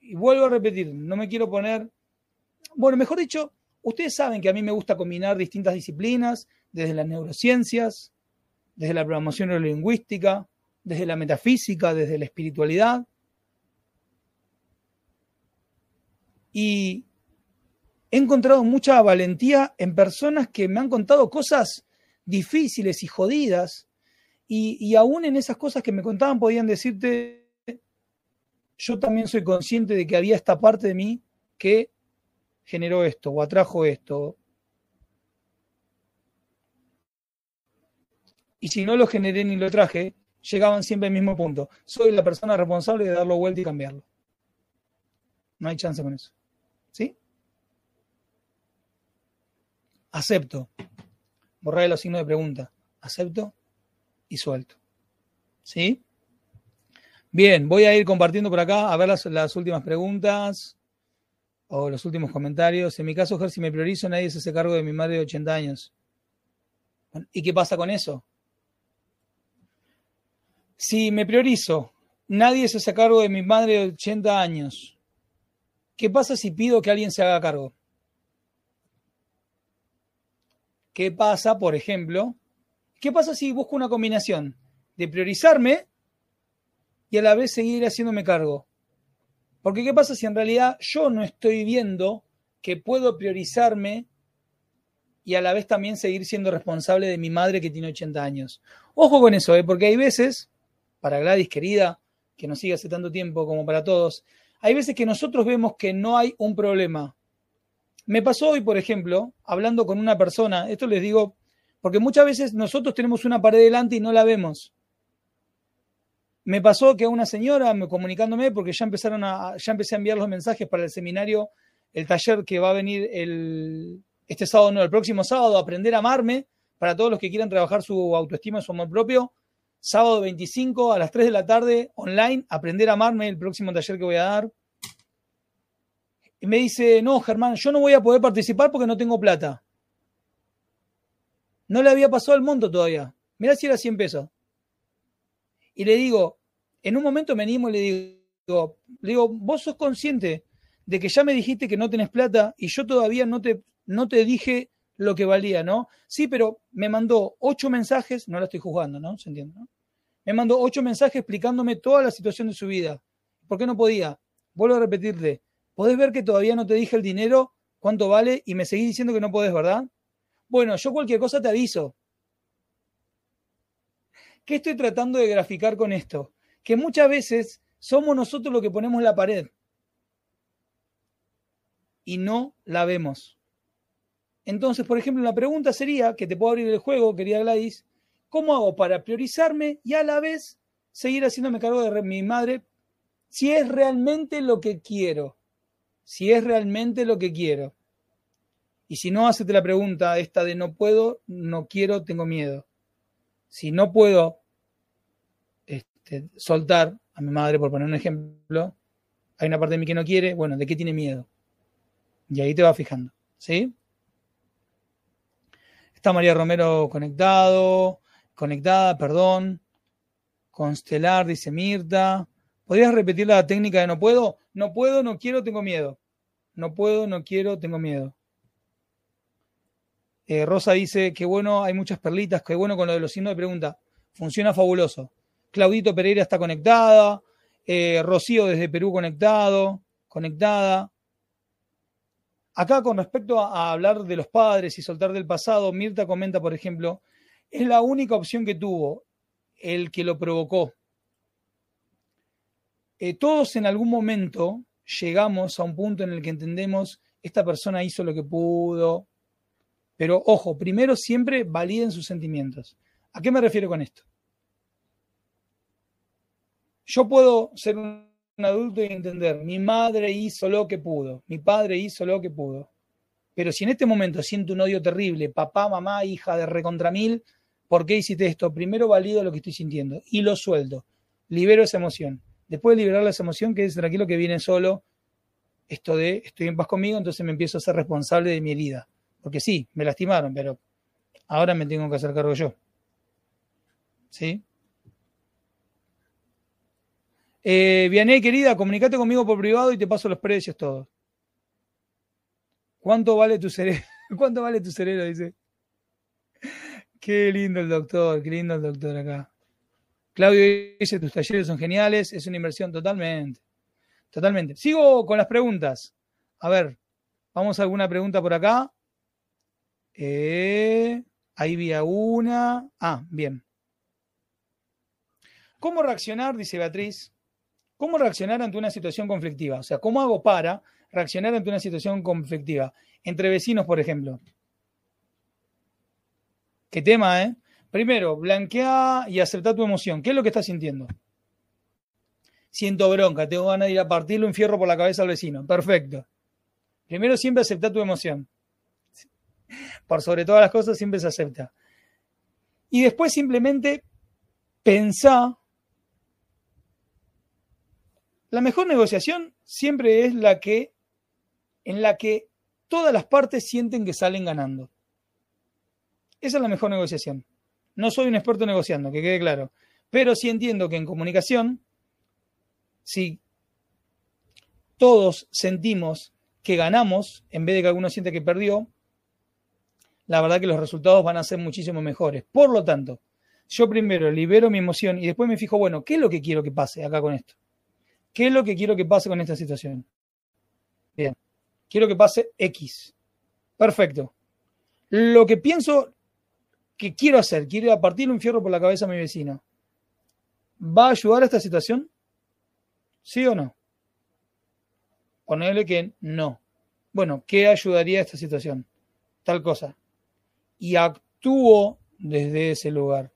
y vuelvo a repetir, no me quiero poner, bueno, mejor dicho, ustedes saben que a mí me gusta combinar distintas disciplinas, desde las neurociencias, desde la programación neurolingüística, desde la metafísica, desde la espiritualidad. y he encontrado mucha valentía en personas que me han contado cosas difíciles y jodidas, y, aún en esas cosas que me contaban podían decirte, yo también soy consciente de que había esta parte de mí que generó esto o atrajo esto. Y si no lo generé ni lo traje, llegaban siempre al mismo punto. Soy la persona responsable de darlo vuelta y cambiarlo. No hay chance con eso. ¿Sí? Acepto. Borrar los signos de pregunta. Acepto y suelto. ¿Sí? Bien, voy a ir compartiendo por acá a ver las, últimas preguntas o los últimos comentarios. En mi caso, Ger, si me priorizo, nadie se hace cargo de mi madre de 80 años. ¿Y qué pasa con eso? Si me priorizo, nadie se hace cargo de mi madre de 80 años. ¿Qué pasa si pido que alguien se haga cargo? ¿Qué pasa, por ejemplo? ¿Qué pasa si busco una combinación de priorizarme y a la vez seguir haciéndome cargo? Porque ¿qué pasa si en realidad yo no estoy viendo que puedo priorizarme y a la vez también seguir siendo responsable de mi madre que tiene 80 años? Ojo con eso, ¿eh? porque hay veces, para Gladys querida, que nos sigue hace tanto tiempo como para todos, hay veces que nosotros vemos que no hay un problema. Me pasó hoy, por ejemplo, hablando con una persona, esto les digo, porque muchas veces nosotros tenemos una pared delante y no la vemos. Me pasó que una señora, comunicándome, porque ya empezaron a, ya empecé a enviar los mensajes para el seminario, el taller que va a venir el, este sábado, no, el próximo sábado, aprender a amarme, para todos los que quieran trabajar su autoestima, su amor propio. Sábado 25 a las 3 de la tarde, online, aprender a amarme, el próximo taller que voy a dar. Y me dice, no, Germán, yo no voy a poder participar porque no tengo plata. No le había pasado el monto todavía. Mirá si era 100 pesos. Y le digo, en un momento me animo y le digo, le digo, vos sos consciente de que ya me dijiste que no tenés plata y yo todavía no te, no te dije lo que valía, ¿no? Sí, pero me mandó ocho mensajes, no la estoy juzgando, ¿no? ¿Se entiende? Me mandó ocho mensajes explicándome toda la situación de su vida. ¿Por qué no podía? Vuelvo a repetirte, ¿podés ver que todavía no te dije el dinero, cuánto vale, y me seguís diciendo que no podés, verdad? Bueno, yo cualquier cosa te aviso. ¿Qué estoy tratando de graficar con esto? Que muchas veces somos nosotros los que ponemos la pared y no la vemos. Entonces, por ejemplo, la pregunta sería, que te puedo abrir el juego, querida Gladys, ¿cómo hago para priorizarme y a la vez seguir haciéndome cargo de mi madre si es realmente lo que quiero? Si es realmente lo que quiero. Y si no, hacete la pregunta esta de no puedo, no quiero, tengo miedo si no puedo este, soltar a mi madre, por poner un ejemplo, hay una parte de mí que no quiere, bueno, ¿de qué tiene miedo? Y ahí te vas fijando, ¿sí? Está María Romero conectado, conectada, perdón. Constelar, dice Mirta. ¿Podrías repetir la técnica de no puedo? No puedo, no quiero, tengo miedo. No puedo, no quiero, tengo miedo. Eh, Rosa dice que bueno, hay muchas perlitas, qué bueno con lo de los signos de pregunta. Funciona fabuloso. Claudito Pereira está conectada. Eh, Rocío desde Perú conectado, conectada. Acá con respecto a, hablar de los padres y soltar del pasado, Mirta comenta, por ejemplo, es la única opción que tuvo el que lo provocó. Eh, todos en algún momento llegamos a un punto en el que entendemos, esta persona hizo lo que pudo, pero ojo, primero siempre validen sus sentimientos. ¿A qué me refiero con esto? Yo puedo ser un adulto y entender, mi madre hizo lo que pudo, mi padre hizo lo que pudo. Pero si en este momento siento un odio terrible, papá, mamá, hija de recontra mil, ¿por qué hiciste esto? Primero valido lo que estoy sintiendo y lo suelto. Libero esa emoción. Después de liberar esa emoción, que es tranquilo que viene solo esto de estoy en paz conmigo, entonces me empiezo a ser responsable de mi herida. Porque sí, me lastimaron, pero ahora me tengo que hacer cargo yo. ¿Sí? Eh, querida, comunícate conmigo por privado y te paso los precios todos. ¿Cuánto vale tu cerebro? ¿Cuánto vale tu cerebro? Dice. Qué lindo el doctor, qué lindo el doctor acá. Claudio dice, tus talleres son geniales, es una inversión totalmente. Totalmente. Sigo con las preguntas. A ver, vamos a alguna pregunta por acá. Eh, ahí vi una. Ah, bien. ¿Cómo reaccionar, dice Beatriz? ¿Cómo reaccionar ante una situación conflictiva? O sea, ¿cómo hago para reaccionar ante una situación conflictiva? Entre vecinos, por ejemplo. Qué tema, ¿eh? Primero, blanquea y acepta tu emoción. ¿Qué es lo que estás sintiendo? Siento bronca, tengo ganas de ir a partirle un fierro por la cabeza al vecino. Perfecto. Primero, siempre acepta tu emoción. Por sobre todas las cosas, siempre se acepta. Y después simplemente pensá. La mejor negociación siempre es la que en la que todas las partes sienten que salen ganando. Esa es la mejor negociación. No soy un experto negociando, que quede claro. Pero sí entiendo que en comunicación, si todos sentimos que ganamos en vez de que alguno siente que perdió, la verdad que los resultados van a ser muchísimo mejores. Por lo tanto, yo primero libero mi emoción y después me fijo, bueno, ¿qué es lo que quiero que pase acá con esto? ¿Qué es lo que quiero que pase con esta situación? Bien, quiero que pase X. Perfecto. Lo que pienso que quiero hacer, quiero partir un fierro por la cabeza a mi vecino. ¿Va a ayudar a esta situación? ¿Sí o no? Ponerle que no. Bueno, ¿qué ayudaría a esta situación? Tal cosa. Y actúo desde ese lugar.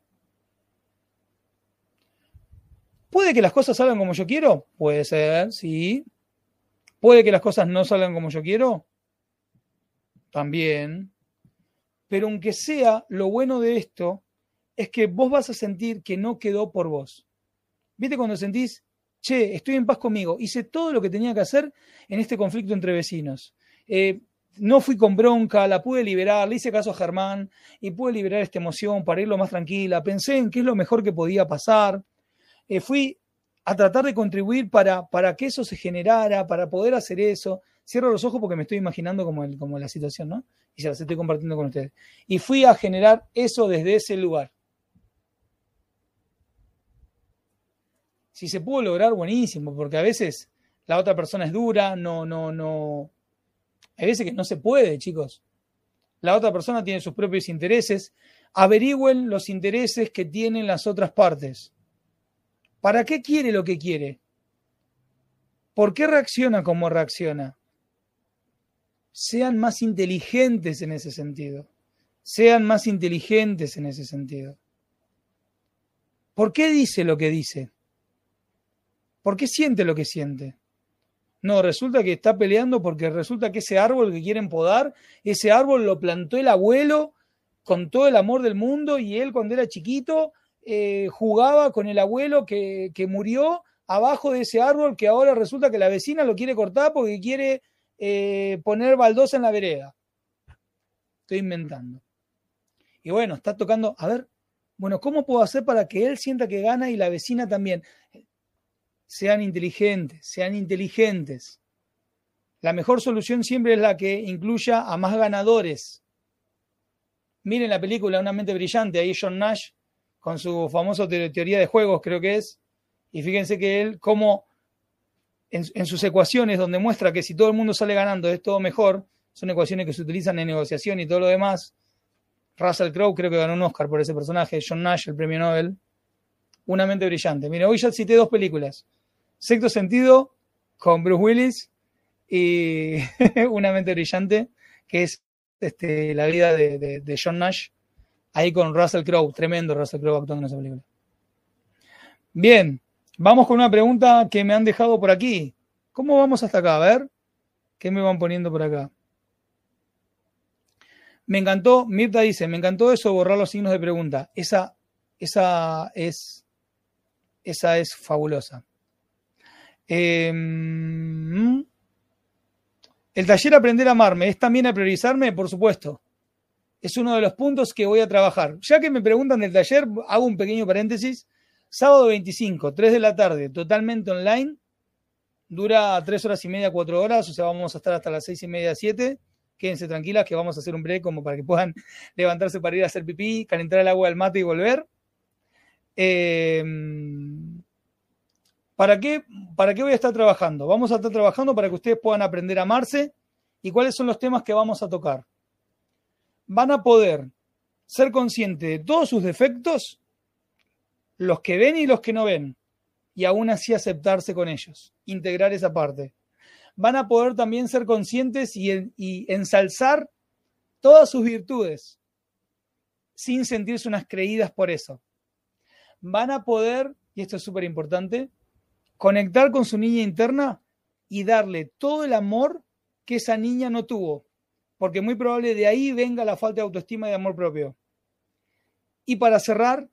¿Puede que las cosas salgan como yo quiero? Puede ser, sí. ¿Puede que las cosas no salgan como yo quiero? También. Pero aunque sea, lo bueno de esto es que vos vas a sentir que no quedó por vos. ¿Viste cuando sentís, che, estoy en paz conmigo, hice todo lo que tenía que hacer en este conflicto entre vecinos? Eh, no fui con bronca, la pude liberar, le hice caso a Germán y pude liberar esta emoción para irlo más tranquila. Pensé en qué es lo mejor que podía pasar. Eh, fui a tratar de contribuir para, para que eso se generara, para poder hacer eso. Cierro los ojos porque me estoy imaginando como, el, como la situación, ¿no? Y se las estoy compartiendo con ustedes. Y fui a generar eso desde ese lugar. Si se pudo lograr, buenísimo, porque a veces la otra persona es dura, no, no, no. Hay veces que no se puede, chicos. La otra persona tiene sus propios intereses. Averigüen los intereses que tienen las otras partes. ¿Para qué quiere lo que quiere? ¿Por qué reacciona como reacciona? sean más inteligentes en ese sentido. Sean más inteligentes en ese sentido. ¿Por qué dice lo que dice? ¿Por qué siente lo que siente? No, resulta que está peleando porque resulta que ese árbol que quieren podar, ese árbol lo plantó el abuelo con todo el amor del mundo y él cuando era chiquito eh, jugaba con el abuelo que, que murió abajo de ese árbol que ahora resulta que la vecina lo quiere cortar porque quiere eh, poner baldosa en la vereda. Estoy inventando. Y bueno, está tocando, a ver, bueno, ¿cómo puedo hacer para que él sienta que gana y la vecina también? Sean inteligentes, sean inteligentes. La mejor solución siempre es la que incluya a más ganadores. Miren la película Una mente brillante, ahí John Nash con su famosa teoría de juegos, creo que es, y fíjense que él, como en, sus ecuaciones donde muestra que si todo el mundo sale ganando es todo mejor, son ecuaciones que se utilizan en negociación y todo lo demás. Russell Crowe creo que ganó un Oscar por ese personaje, John Nash, el premio Nobel. Una mente brillante. Mira, hoy ya cité dos películas. Sexto sentido con Bruce Willis y Una mente brillante, que es este, la vida de, John Nash, ahí con Russell Crowe, tremendo Russell Crowe actuando en esa película. Bien, Vamos con una pregunta que me han dejado por aquí. ¿Cómo vamos hasta acá? A ver, ¿qué me van poniendo por acá? Me encantó, Mirta dice, me encantó eso, borrar los signos de pregunta. Esa, esa es, esa es fabulosa. Em, el taller Aprender a Amarme es también a priorizarme, por supuesto. Es uno de los puntos que voy a trabajar. Ya que me preguntan del taller, hago un pequeño paréntesis. Sábado 25, 3 de la tarde, totalmente online. Dura 3 horas y media, 4 horas, o sea, vamos a estar hasta las 6 y media, 7. Quédense tranquilas que vamos a hacer un break como para que puedan levantarse para ir a hacer pipí, calentar el agua del mate y volver. Eh, ¿para, qué, ¿Para qué voy a estar trabajando? Vamos a estar trabajando para que ustedes puedan aprender a amarse y cuáles son los temas que vamos a tocar. Van a poder ser conscientes de todos sus defectos los que ven y los que no ven, y aún así aceptarse con ellos, integrar esa parte. Van a poder también ser conscientes y, ensalzar todas sus virtudes, sin sentirse unas creídas por eso. Van a poder, y esto es súper importante, conectar con su niña interna y darle todo el amor que esa niña no tuvo, porque muy probable de ahí venga la falta de autoestima y de amor propio. Y para cerrar,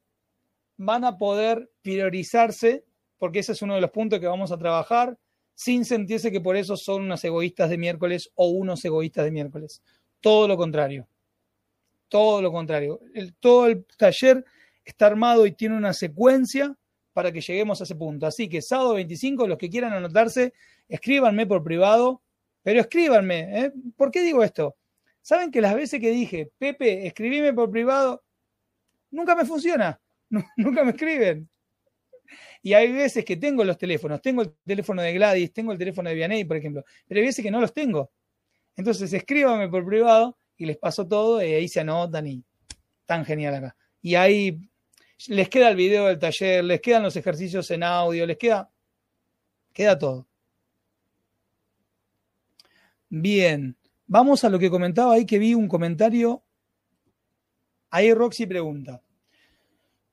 van a poder priorizarse, porque ese es uno de los puntos que vamos a trabajar, sin sentirse que por eso son unos egoístas de miércoles o unos egoístas de miércoles. Todo lo contrario. Todo lo contrario. El, todo el taller está armado y tiene una secuencia para que lleguemos a ese punto. Así que sábado 25, los que quieran anotarse, escríbanme por privado, pero escríbanme. ¿eh? ¿Por qué digo esto? Saben que las veces que dije, Pepe, escribime por privado, nunca me funciona, nunca me escriben. Y hay veces que tengo los teléfonos, tengo el teléfono de Gladys, tengo el teléfono de Vianney, por ejemplo, pero hay veces que no los tengo. Entonces escríbame por privado y les paso todo y ahí se anotan y tan genial acá. Y ahí les queda el video del taller, les quedan los ejercicios en audio, les queda, queda todo. Bien, vamos a lo que comentaba ahí, que vi un comentario. Ahí Roxy pregunta,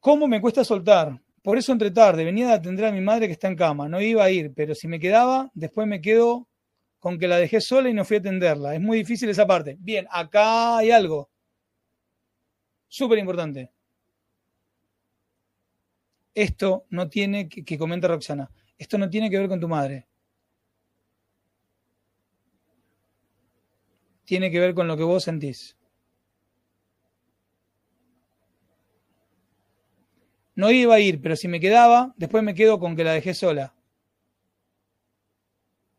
¿cómo me cuesta soltar? Por eso entre tarde, venía a atender a mi madre que está en cama, no iba a ir, pero si me quedaba, después me quedo con que la dejé sola y no fui a atenderla. Es muy difícil esa parte. Bien, acá hay algo. Súper importante. Esto no tiene, que, comenta Roxana, esto no tiene que ver con tu madre. Tiene que ver con lo que vos sentís. No iba a ir, pero si me quedaba, después me quedo con que la dejé sola.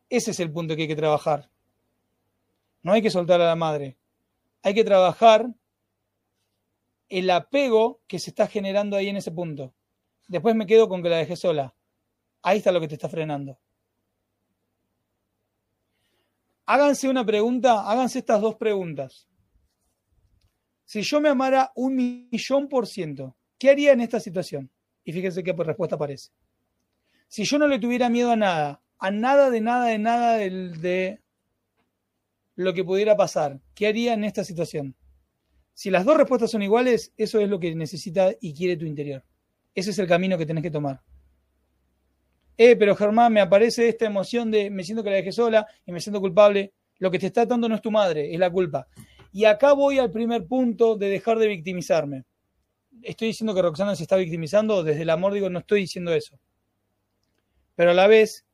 Ese es el punto que hay que trabajar. No hay que soltar a la madre. Hay que trabajar el apego que se está generando ahí en ese punto. Después me quedo con que la dejé sola. Ahí está lo que te está frenando. Háganse una pregunta, háganse estas dos preguntas. Si yo me amara un millón por ciento, ¿qué haría en esta situación? Y fíjense qué respuesta aparece. Si yo no le tuviera miedo a nada, a nada de nada de nada de, de lo que pudiera pasar, ¿qué haría en esta situación? Si las dos respuestas son iguales, eso es lo que necesita y quiere tu interior. Ese es el camino que tenés que tomar. Eh, pero Germán, me aparece esta emoción de me siento que la dejé sola y me siento culpable. Lo que te está dando no es tu madre, es la culpa. Y acá voy al primer punto de dejar de victimizarme. Estoy diciendo que Roxana se está victimizando, desde el amor digo, no estoy diciendo eso. Pero a la vez,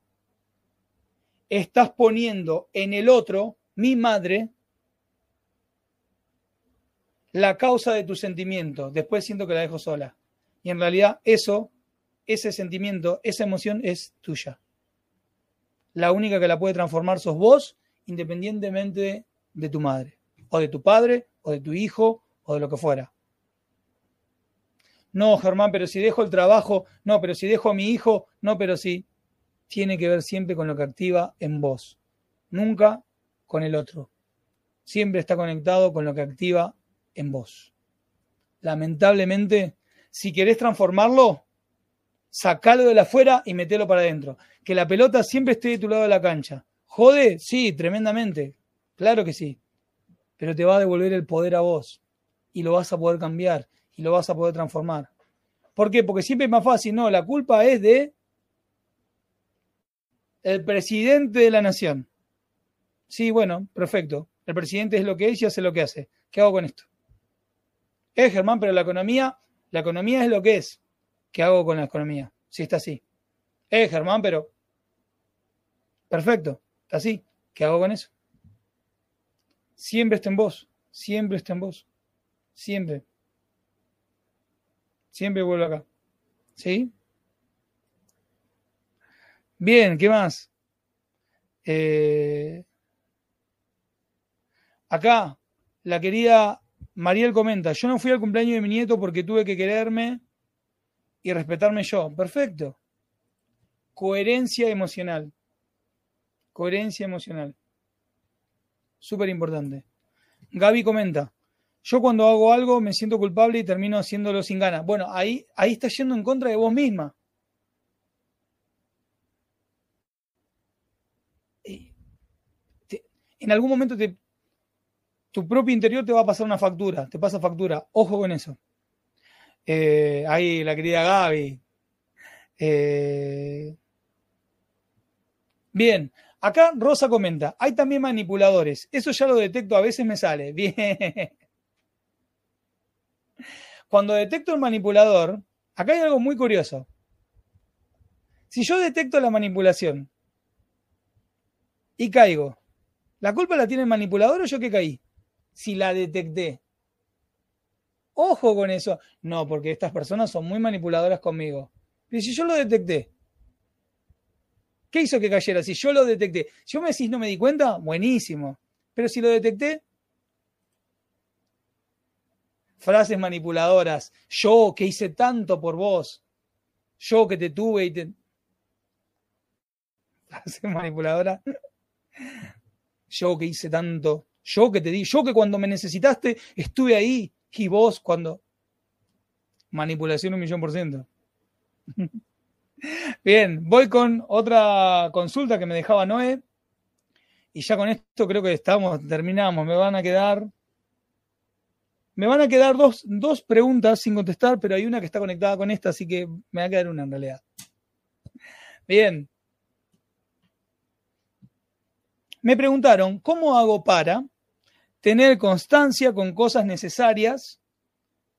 estás poniendo en el otro, mi madre, la causa de tu sentimiento. Después siento que la dejo sola. Y en realidad eso, ese sentimiento, esa emoción es tuya. La única que la puede transformar sos vos, independientemente de tu madre, o de tu padre, o de tu hijo, o de lo que fuera. No, Germán, pero si dejo el trabajo, no, pero si dejo a mi hijo, no, pero si. Tiene que ver siempre con lo que activa en vos, nunca con el otro. Siempre está conectado con lo que activa en vos. Lamentablemente, si querés transformarlo, sacalo de la afuera y metelo para adentro. Que la pelota siempre esté de tu lado de la cancha. ¿Jode? Sí, tremendamente. Claro que sí. Pero te va a devolver el poder a vos. Y lo vas a poder cambiar. Y lo vas a poder transformar. ¿Por qué? Porque siempre es más fácil. No, la culpa es de el presidente de la nación. Sí, bueno, perfecto. El presidente es lo que es y hace lo que hace. ¿Qué hago con esto? Es eh, Germán, pero la economía la economía es lo que es. ¿Qué hago con la economía? Si está así. Eh, Germán, pero. Perfecto, está así. ¿Qué hago con eso? Siempre está en vos. Siempre está en vos. Siempre. Siempre vuelvo acá. ¿Sí? Bien, ¿qué más? Eh, acá, la querida Mariel comenta, yo no fui al cumpleaños de mi nieto porque tuve que quererme y respetarme yo. Perfecto. Coherencia emocional. Coherencia emocional. Súper importante. Gaby comenta, yo cuando hago algo me siento culpable y termino haciéndolo sin ganas. Bueno, ahí, ahí estás yendo en contra de vos misma. En algún momento te, tu propio interior te va a pasar una factura, te pasa factura. Ojo con eso. Eh, ahí la querida Gaby. Eh, bien, acá Rosa comenta, hay también manipuladores. Eso ya lo detecto, a veces me sale. Bien. Cuando detecto el manipulador, acá hay algo muy curioso. Si yo detecto la manipulación y caigo, ¿la culpa la tiene el manipulador o yo que caí? Si la detecté. Ojo con eso. No, porque estas personas son muy manipuladoras conmigo. Pero si yo lo detecté, ¿qué hizo que cayera? Si yo lo detecté, si yo me decís no me di cuenta, buenísimo. Pero si lo detecté, frases manipuladoras, yo que hice tanto por vos, yo que te tuve y te... Frase manipuladora, yo que hice tanto, yo que te di, yo que cuando me necesitaste estuve ahí, y vos cuando... Manipulación un millón por ciento. Bien, voy con otra consulta que me dejaba Noé. Y ya con esto creo que estamos, terminamos. Me van a quedar. Me van a quedar dos, dos preguntas sin contestar, pero hay una que está conectada con esta, así que me va a quedar una en realidad. Bien. Me preguntaron, ¿cómo hago para tener constancia con cosas necesarias,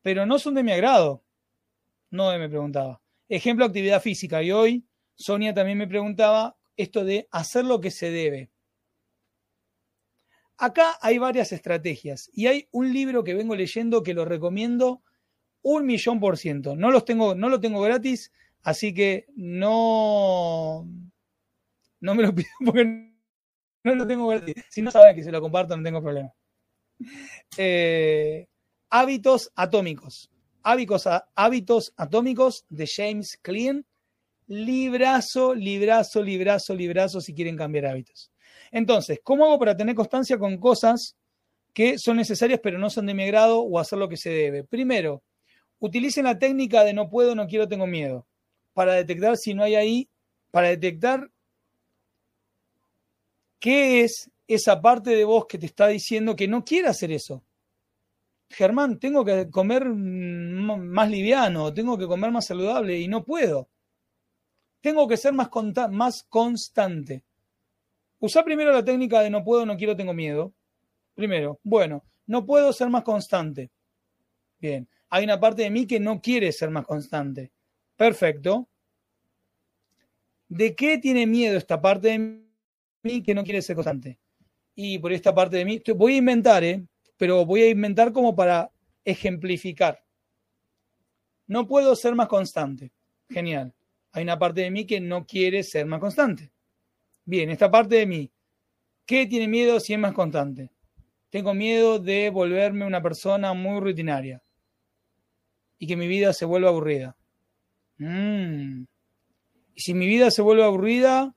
pero no son de mi agrado. No me preguntaba. Ejemplo, actividad física. Y hoy Sonia también me preguntaba esto de hacer lo que se debe. Acá hay varias estrategias y hay un libro que vengo leyendo que lo recomiendo un millón por ciento. No, los tengo, no lo tengo gratis, así que no, no me lo pido porque no lo tengo gratis. Si no saben que se lo comparto, no tengo problema. Eh, hábitos atómicos. Hábitos, atómicos de James Clean. Librazo, librazo, librazo, librazo si quieren cambiar hábitos. Entonces, ¿cómo hago para tener constancia con cosas que son necesarias pero no son de mi agrado o hacer lo que se debe? Primero, utilicen la técnica de no puedo, no quiero, tengo miedo para detectar si no hay ahí, para detectar qué es esa parte de vos que te está diciendo que no quiere hacer eso. Germán, tengo que comer más liviano, tengo que comer más saludable y no puedo. Tengo que ser más, más constante. Usa primero la técnica de no puedo, no quiero, tengo miedo. Primero, bueno, no puedo ser más constante. Bien, hay una parte de mí que no quiere ser más constante. Perfecto. ¿De qué tiene miedo esta parte de mí que no quiere ser constante? Y por esta parte de mí, voy a inventar, ¿eh? pero voy a inventar como para ejemplificar. No puedo ser más constante. Genial. Hay una parte de mí que no quiere ser más constante. Bien, esta parte de mí, ¿qué tiene miedo si es más constante? Tengo miedo de volverme una persona muy rutinaria y que mi vida se vuelva aburrida. Mm. Y si mi vida se vuelve aburrida,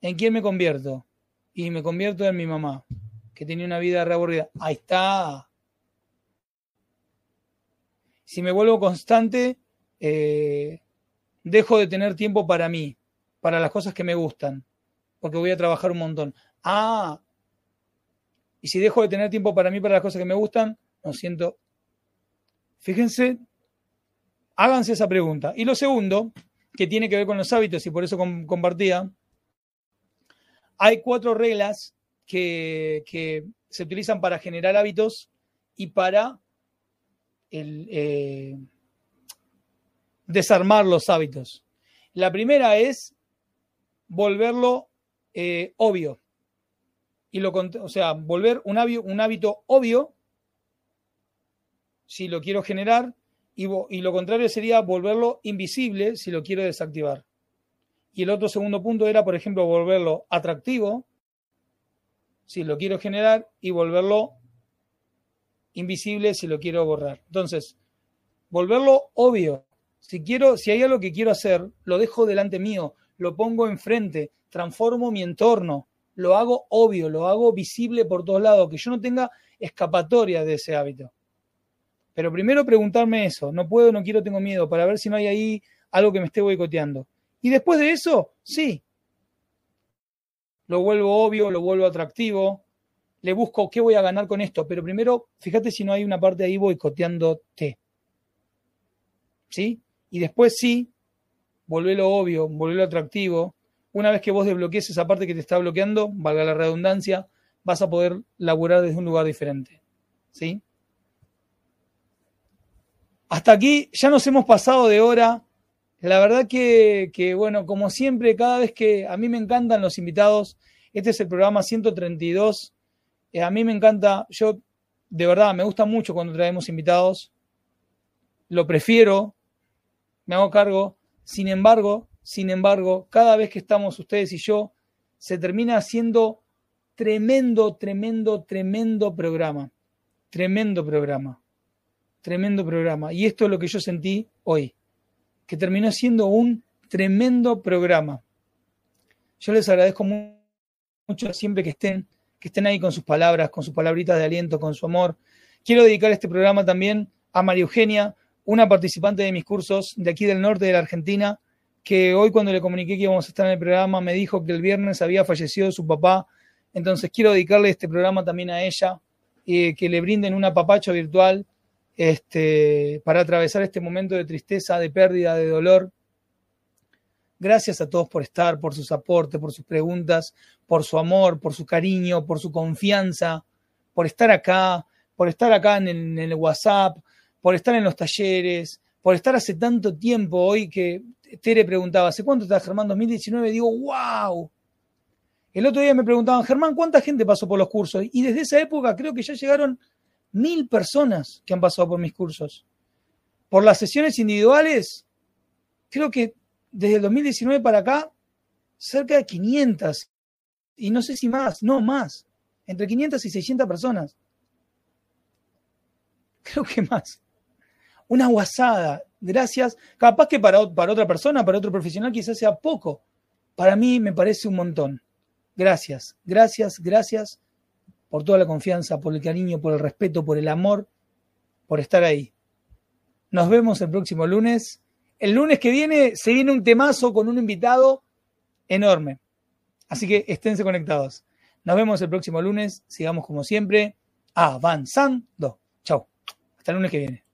¿en quién me convierto? Y me convierto en mi mamá, que tenía una vida reaburrida. Ahí está. Si me vuelvo constante, eh, dejo de tener tiempo para mí, para las cosas que me gustan, porque voy a trabajar un montón. Ah, y si dejo de tener tiempo para mí, para las cosas que me gustan, no siento. Fíjense, háganse esa pregunta. Y lo segundo, que tiene que ver con los hábitos, y por eso compartía, hay cuatro reglas que, se utilizan para generar hábitos y para eh, desarmar los hábitos. La primera es volverlo eh, obvio. Y lo, o sea, volver un hábito, un hábito obvio, si lo quiero generar, y, y lo contrario sería volverlo invisible si lo quiero desactivar. Y el otro segundo punto era, por ejemplo, volverlo atractivo, si lo quiero generar, y volverlo invisible si lo quiero borrar. Entonces, volverlo obvio. Si quiero, si hay algo que quiero hacer, lo dejo delante mío, lo pongo enfrente, transformo mi entorno, lo hago obvio, lo hago visible por todos lados, que yo no tenga escapatoria de ese hábito. Pero primero preguntarme eso, no puedo, no quiero, tengo miedo, para ver si no hay ahí algo que me esté boicoteando. Y después de eso, sí, lo vuelvo obvio, lo vuelvo atractivo, le busco qué voy a ganar con esto, pero primero, fíjate si no hay una parte ahí boicoteándote. ¿Sí? Y después sí, volvelo obvio, volvelo atractivo. Una vez que vos desbloquees esa parte que te está bloqueando, valga la redundancia, vas a poder laburar desde un lugar diferente. ¿Sí? Hasta aquí ya nos hemos pasado de hora. La verdad que, bueno, como siempre, cada vez que a mí me encantan los invitados, este es el programa 132. Eh, a mí me encanta, yo de verdad me gusta mucho cuando traemos invitados. Lo prefiero, me hago cargo. Sin embargo, sin embargo, cada vez que estamos ustedes y yo, se termina haciendo tremendo, tremendo, tremendo programa. Tremendo programa. Tremendo programa. Y esto es lo que yo sentí hoy, que terminó siendo un tremendo programa. Yo les agradezco mucho siempre que estén, que estén ahí con sus palabras, con sus palabritas de aliento, con su amor. Quiero dedicar este programa también a María Eugenia, una participante de mis cursos de aquí del norte de la Argentina, que hoy cuando le comuniqué que íbamos a estar en el programa me dijo que el viernes había fallecido su papá. Entonces quiero dedicarle este programa también a ella, y que le brinden un apapacho virtual este, para atravesar este momento de tristeza, de pérdida, de dolor. Gracias a todos por estar, por sus aportes, por sus preguntas, por su amor, por su cariño, por su confianza, por estar acá, por estar acá en el, WhatsApp, por estar en los talleres, por estar hace tanto tiempo hoy que Tere preguntaba, ¿hace cuánto está Germán 2019? Digo, wow. El otro día me preguntaban, Germán, ¿cuánta gente pasó por los cursos? Y desde esa época creo que ya llegaron mil personas que han pasado por mis cursos. Por las sesiones individuales, creo que desde el 2019 para acá, cerca de 500. Y no sé si más, no más. Entre 500 y 600 personas. Creo que más una guasada. Gracias. Capaz que para, para otra persona, para otro profesional, quizás sea poco. Para mí me parece un montón. Gracias, gracias, gracias por toda la confianza, por el cariño, por el respeto, por el amor, por estar ahí. Nos vemos el próximo lunes. El lunes que viene se viene un temazo con un invitado enorme. Así que esténse conectados. Nos vemos el próximo lunes. Sigamos como siempre avanzando. Chao. Hasta el lunes que viene.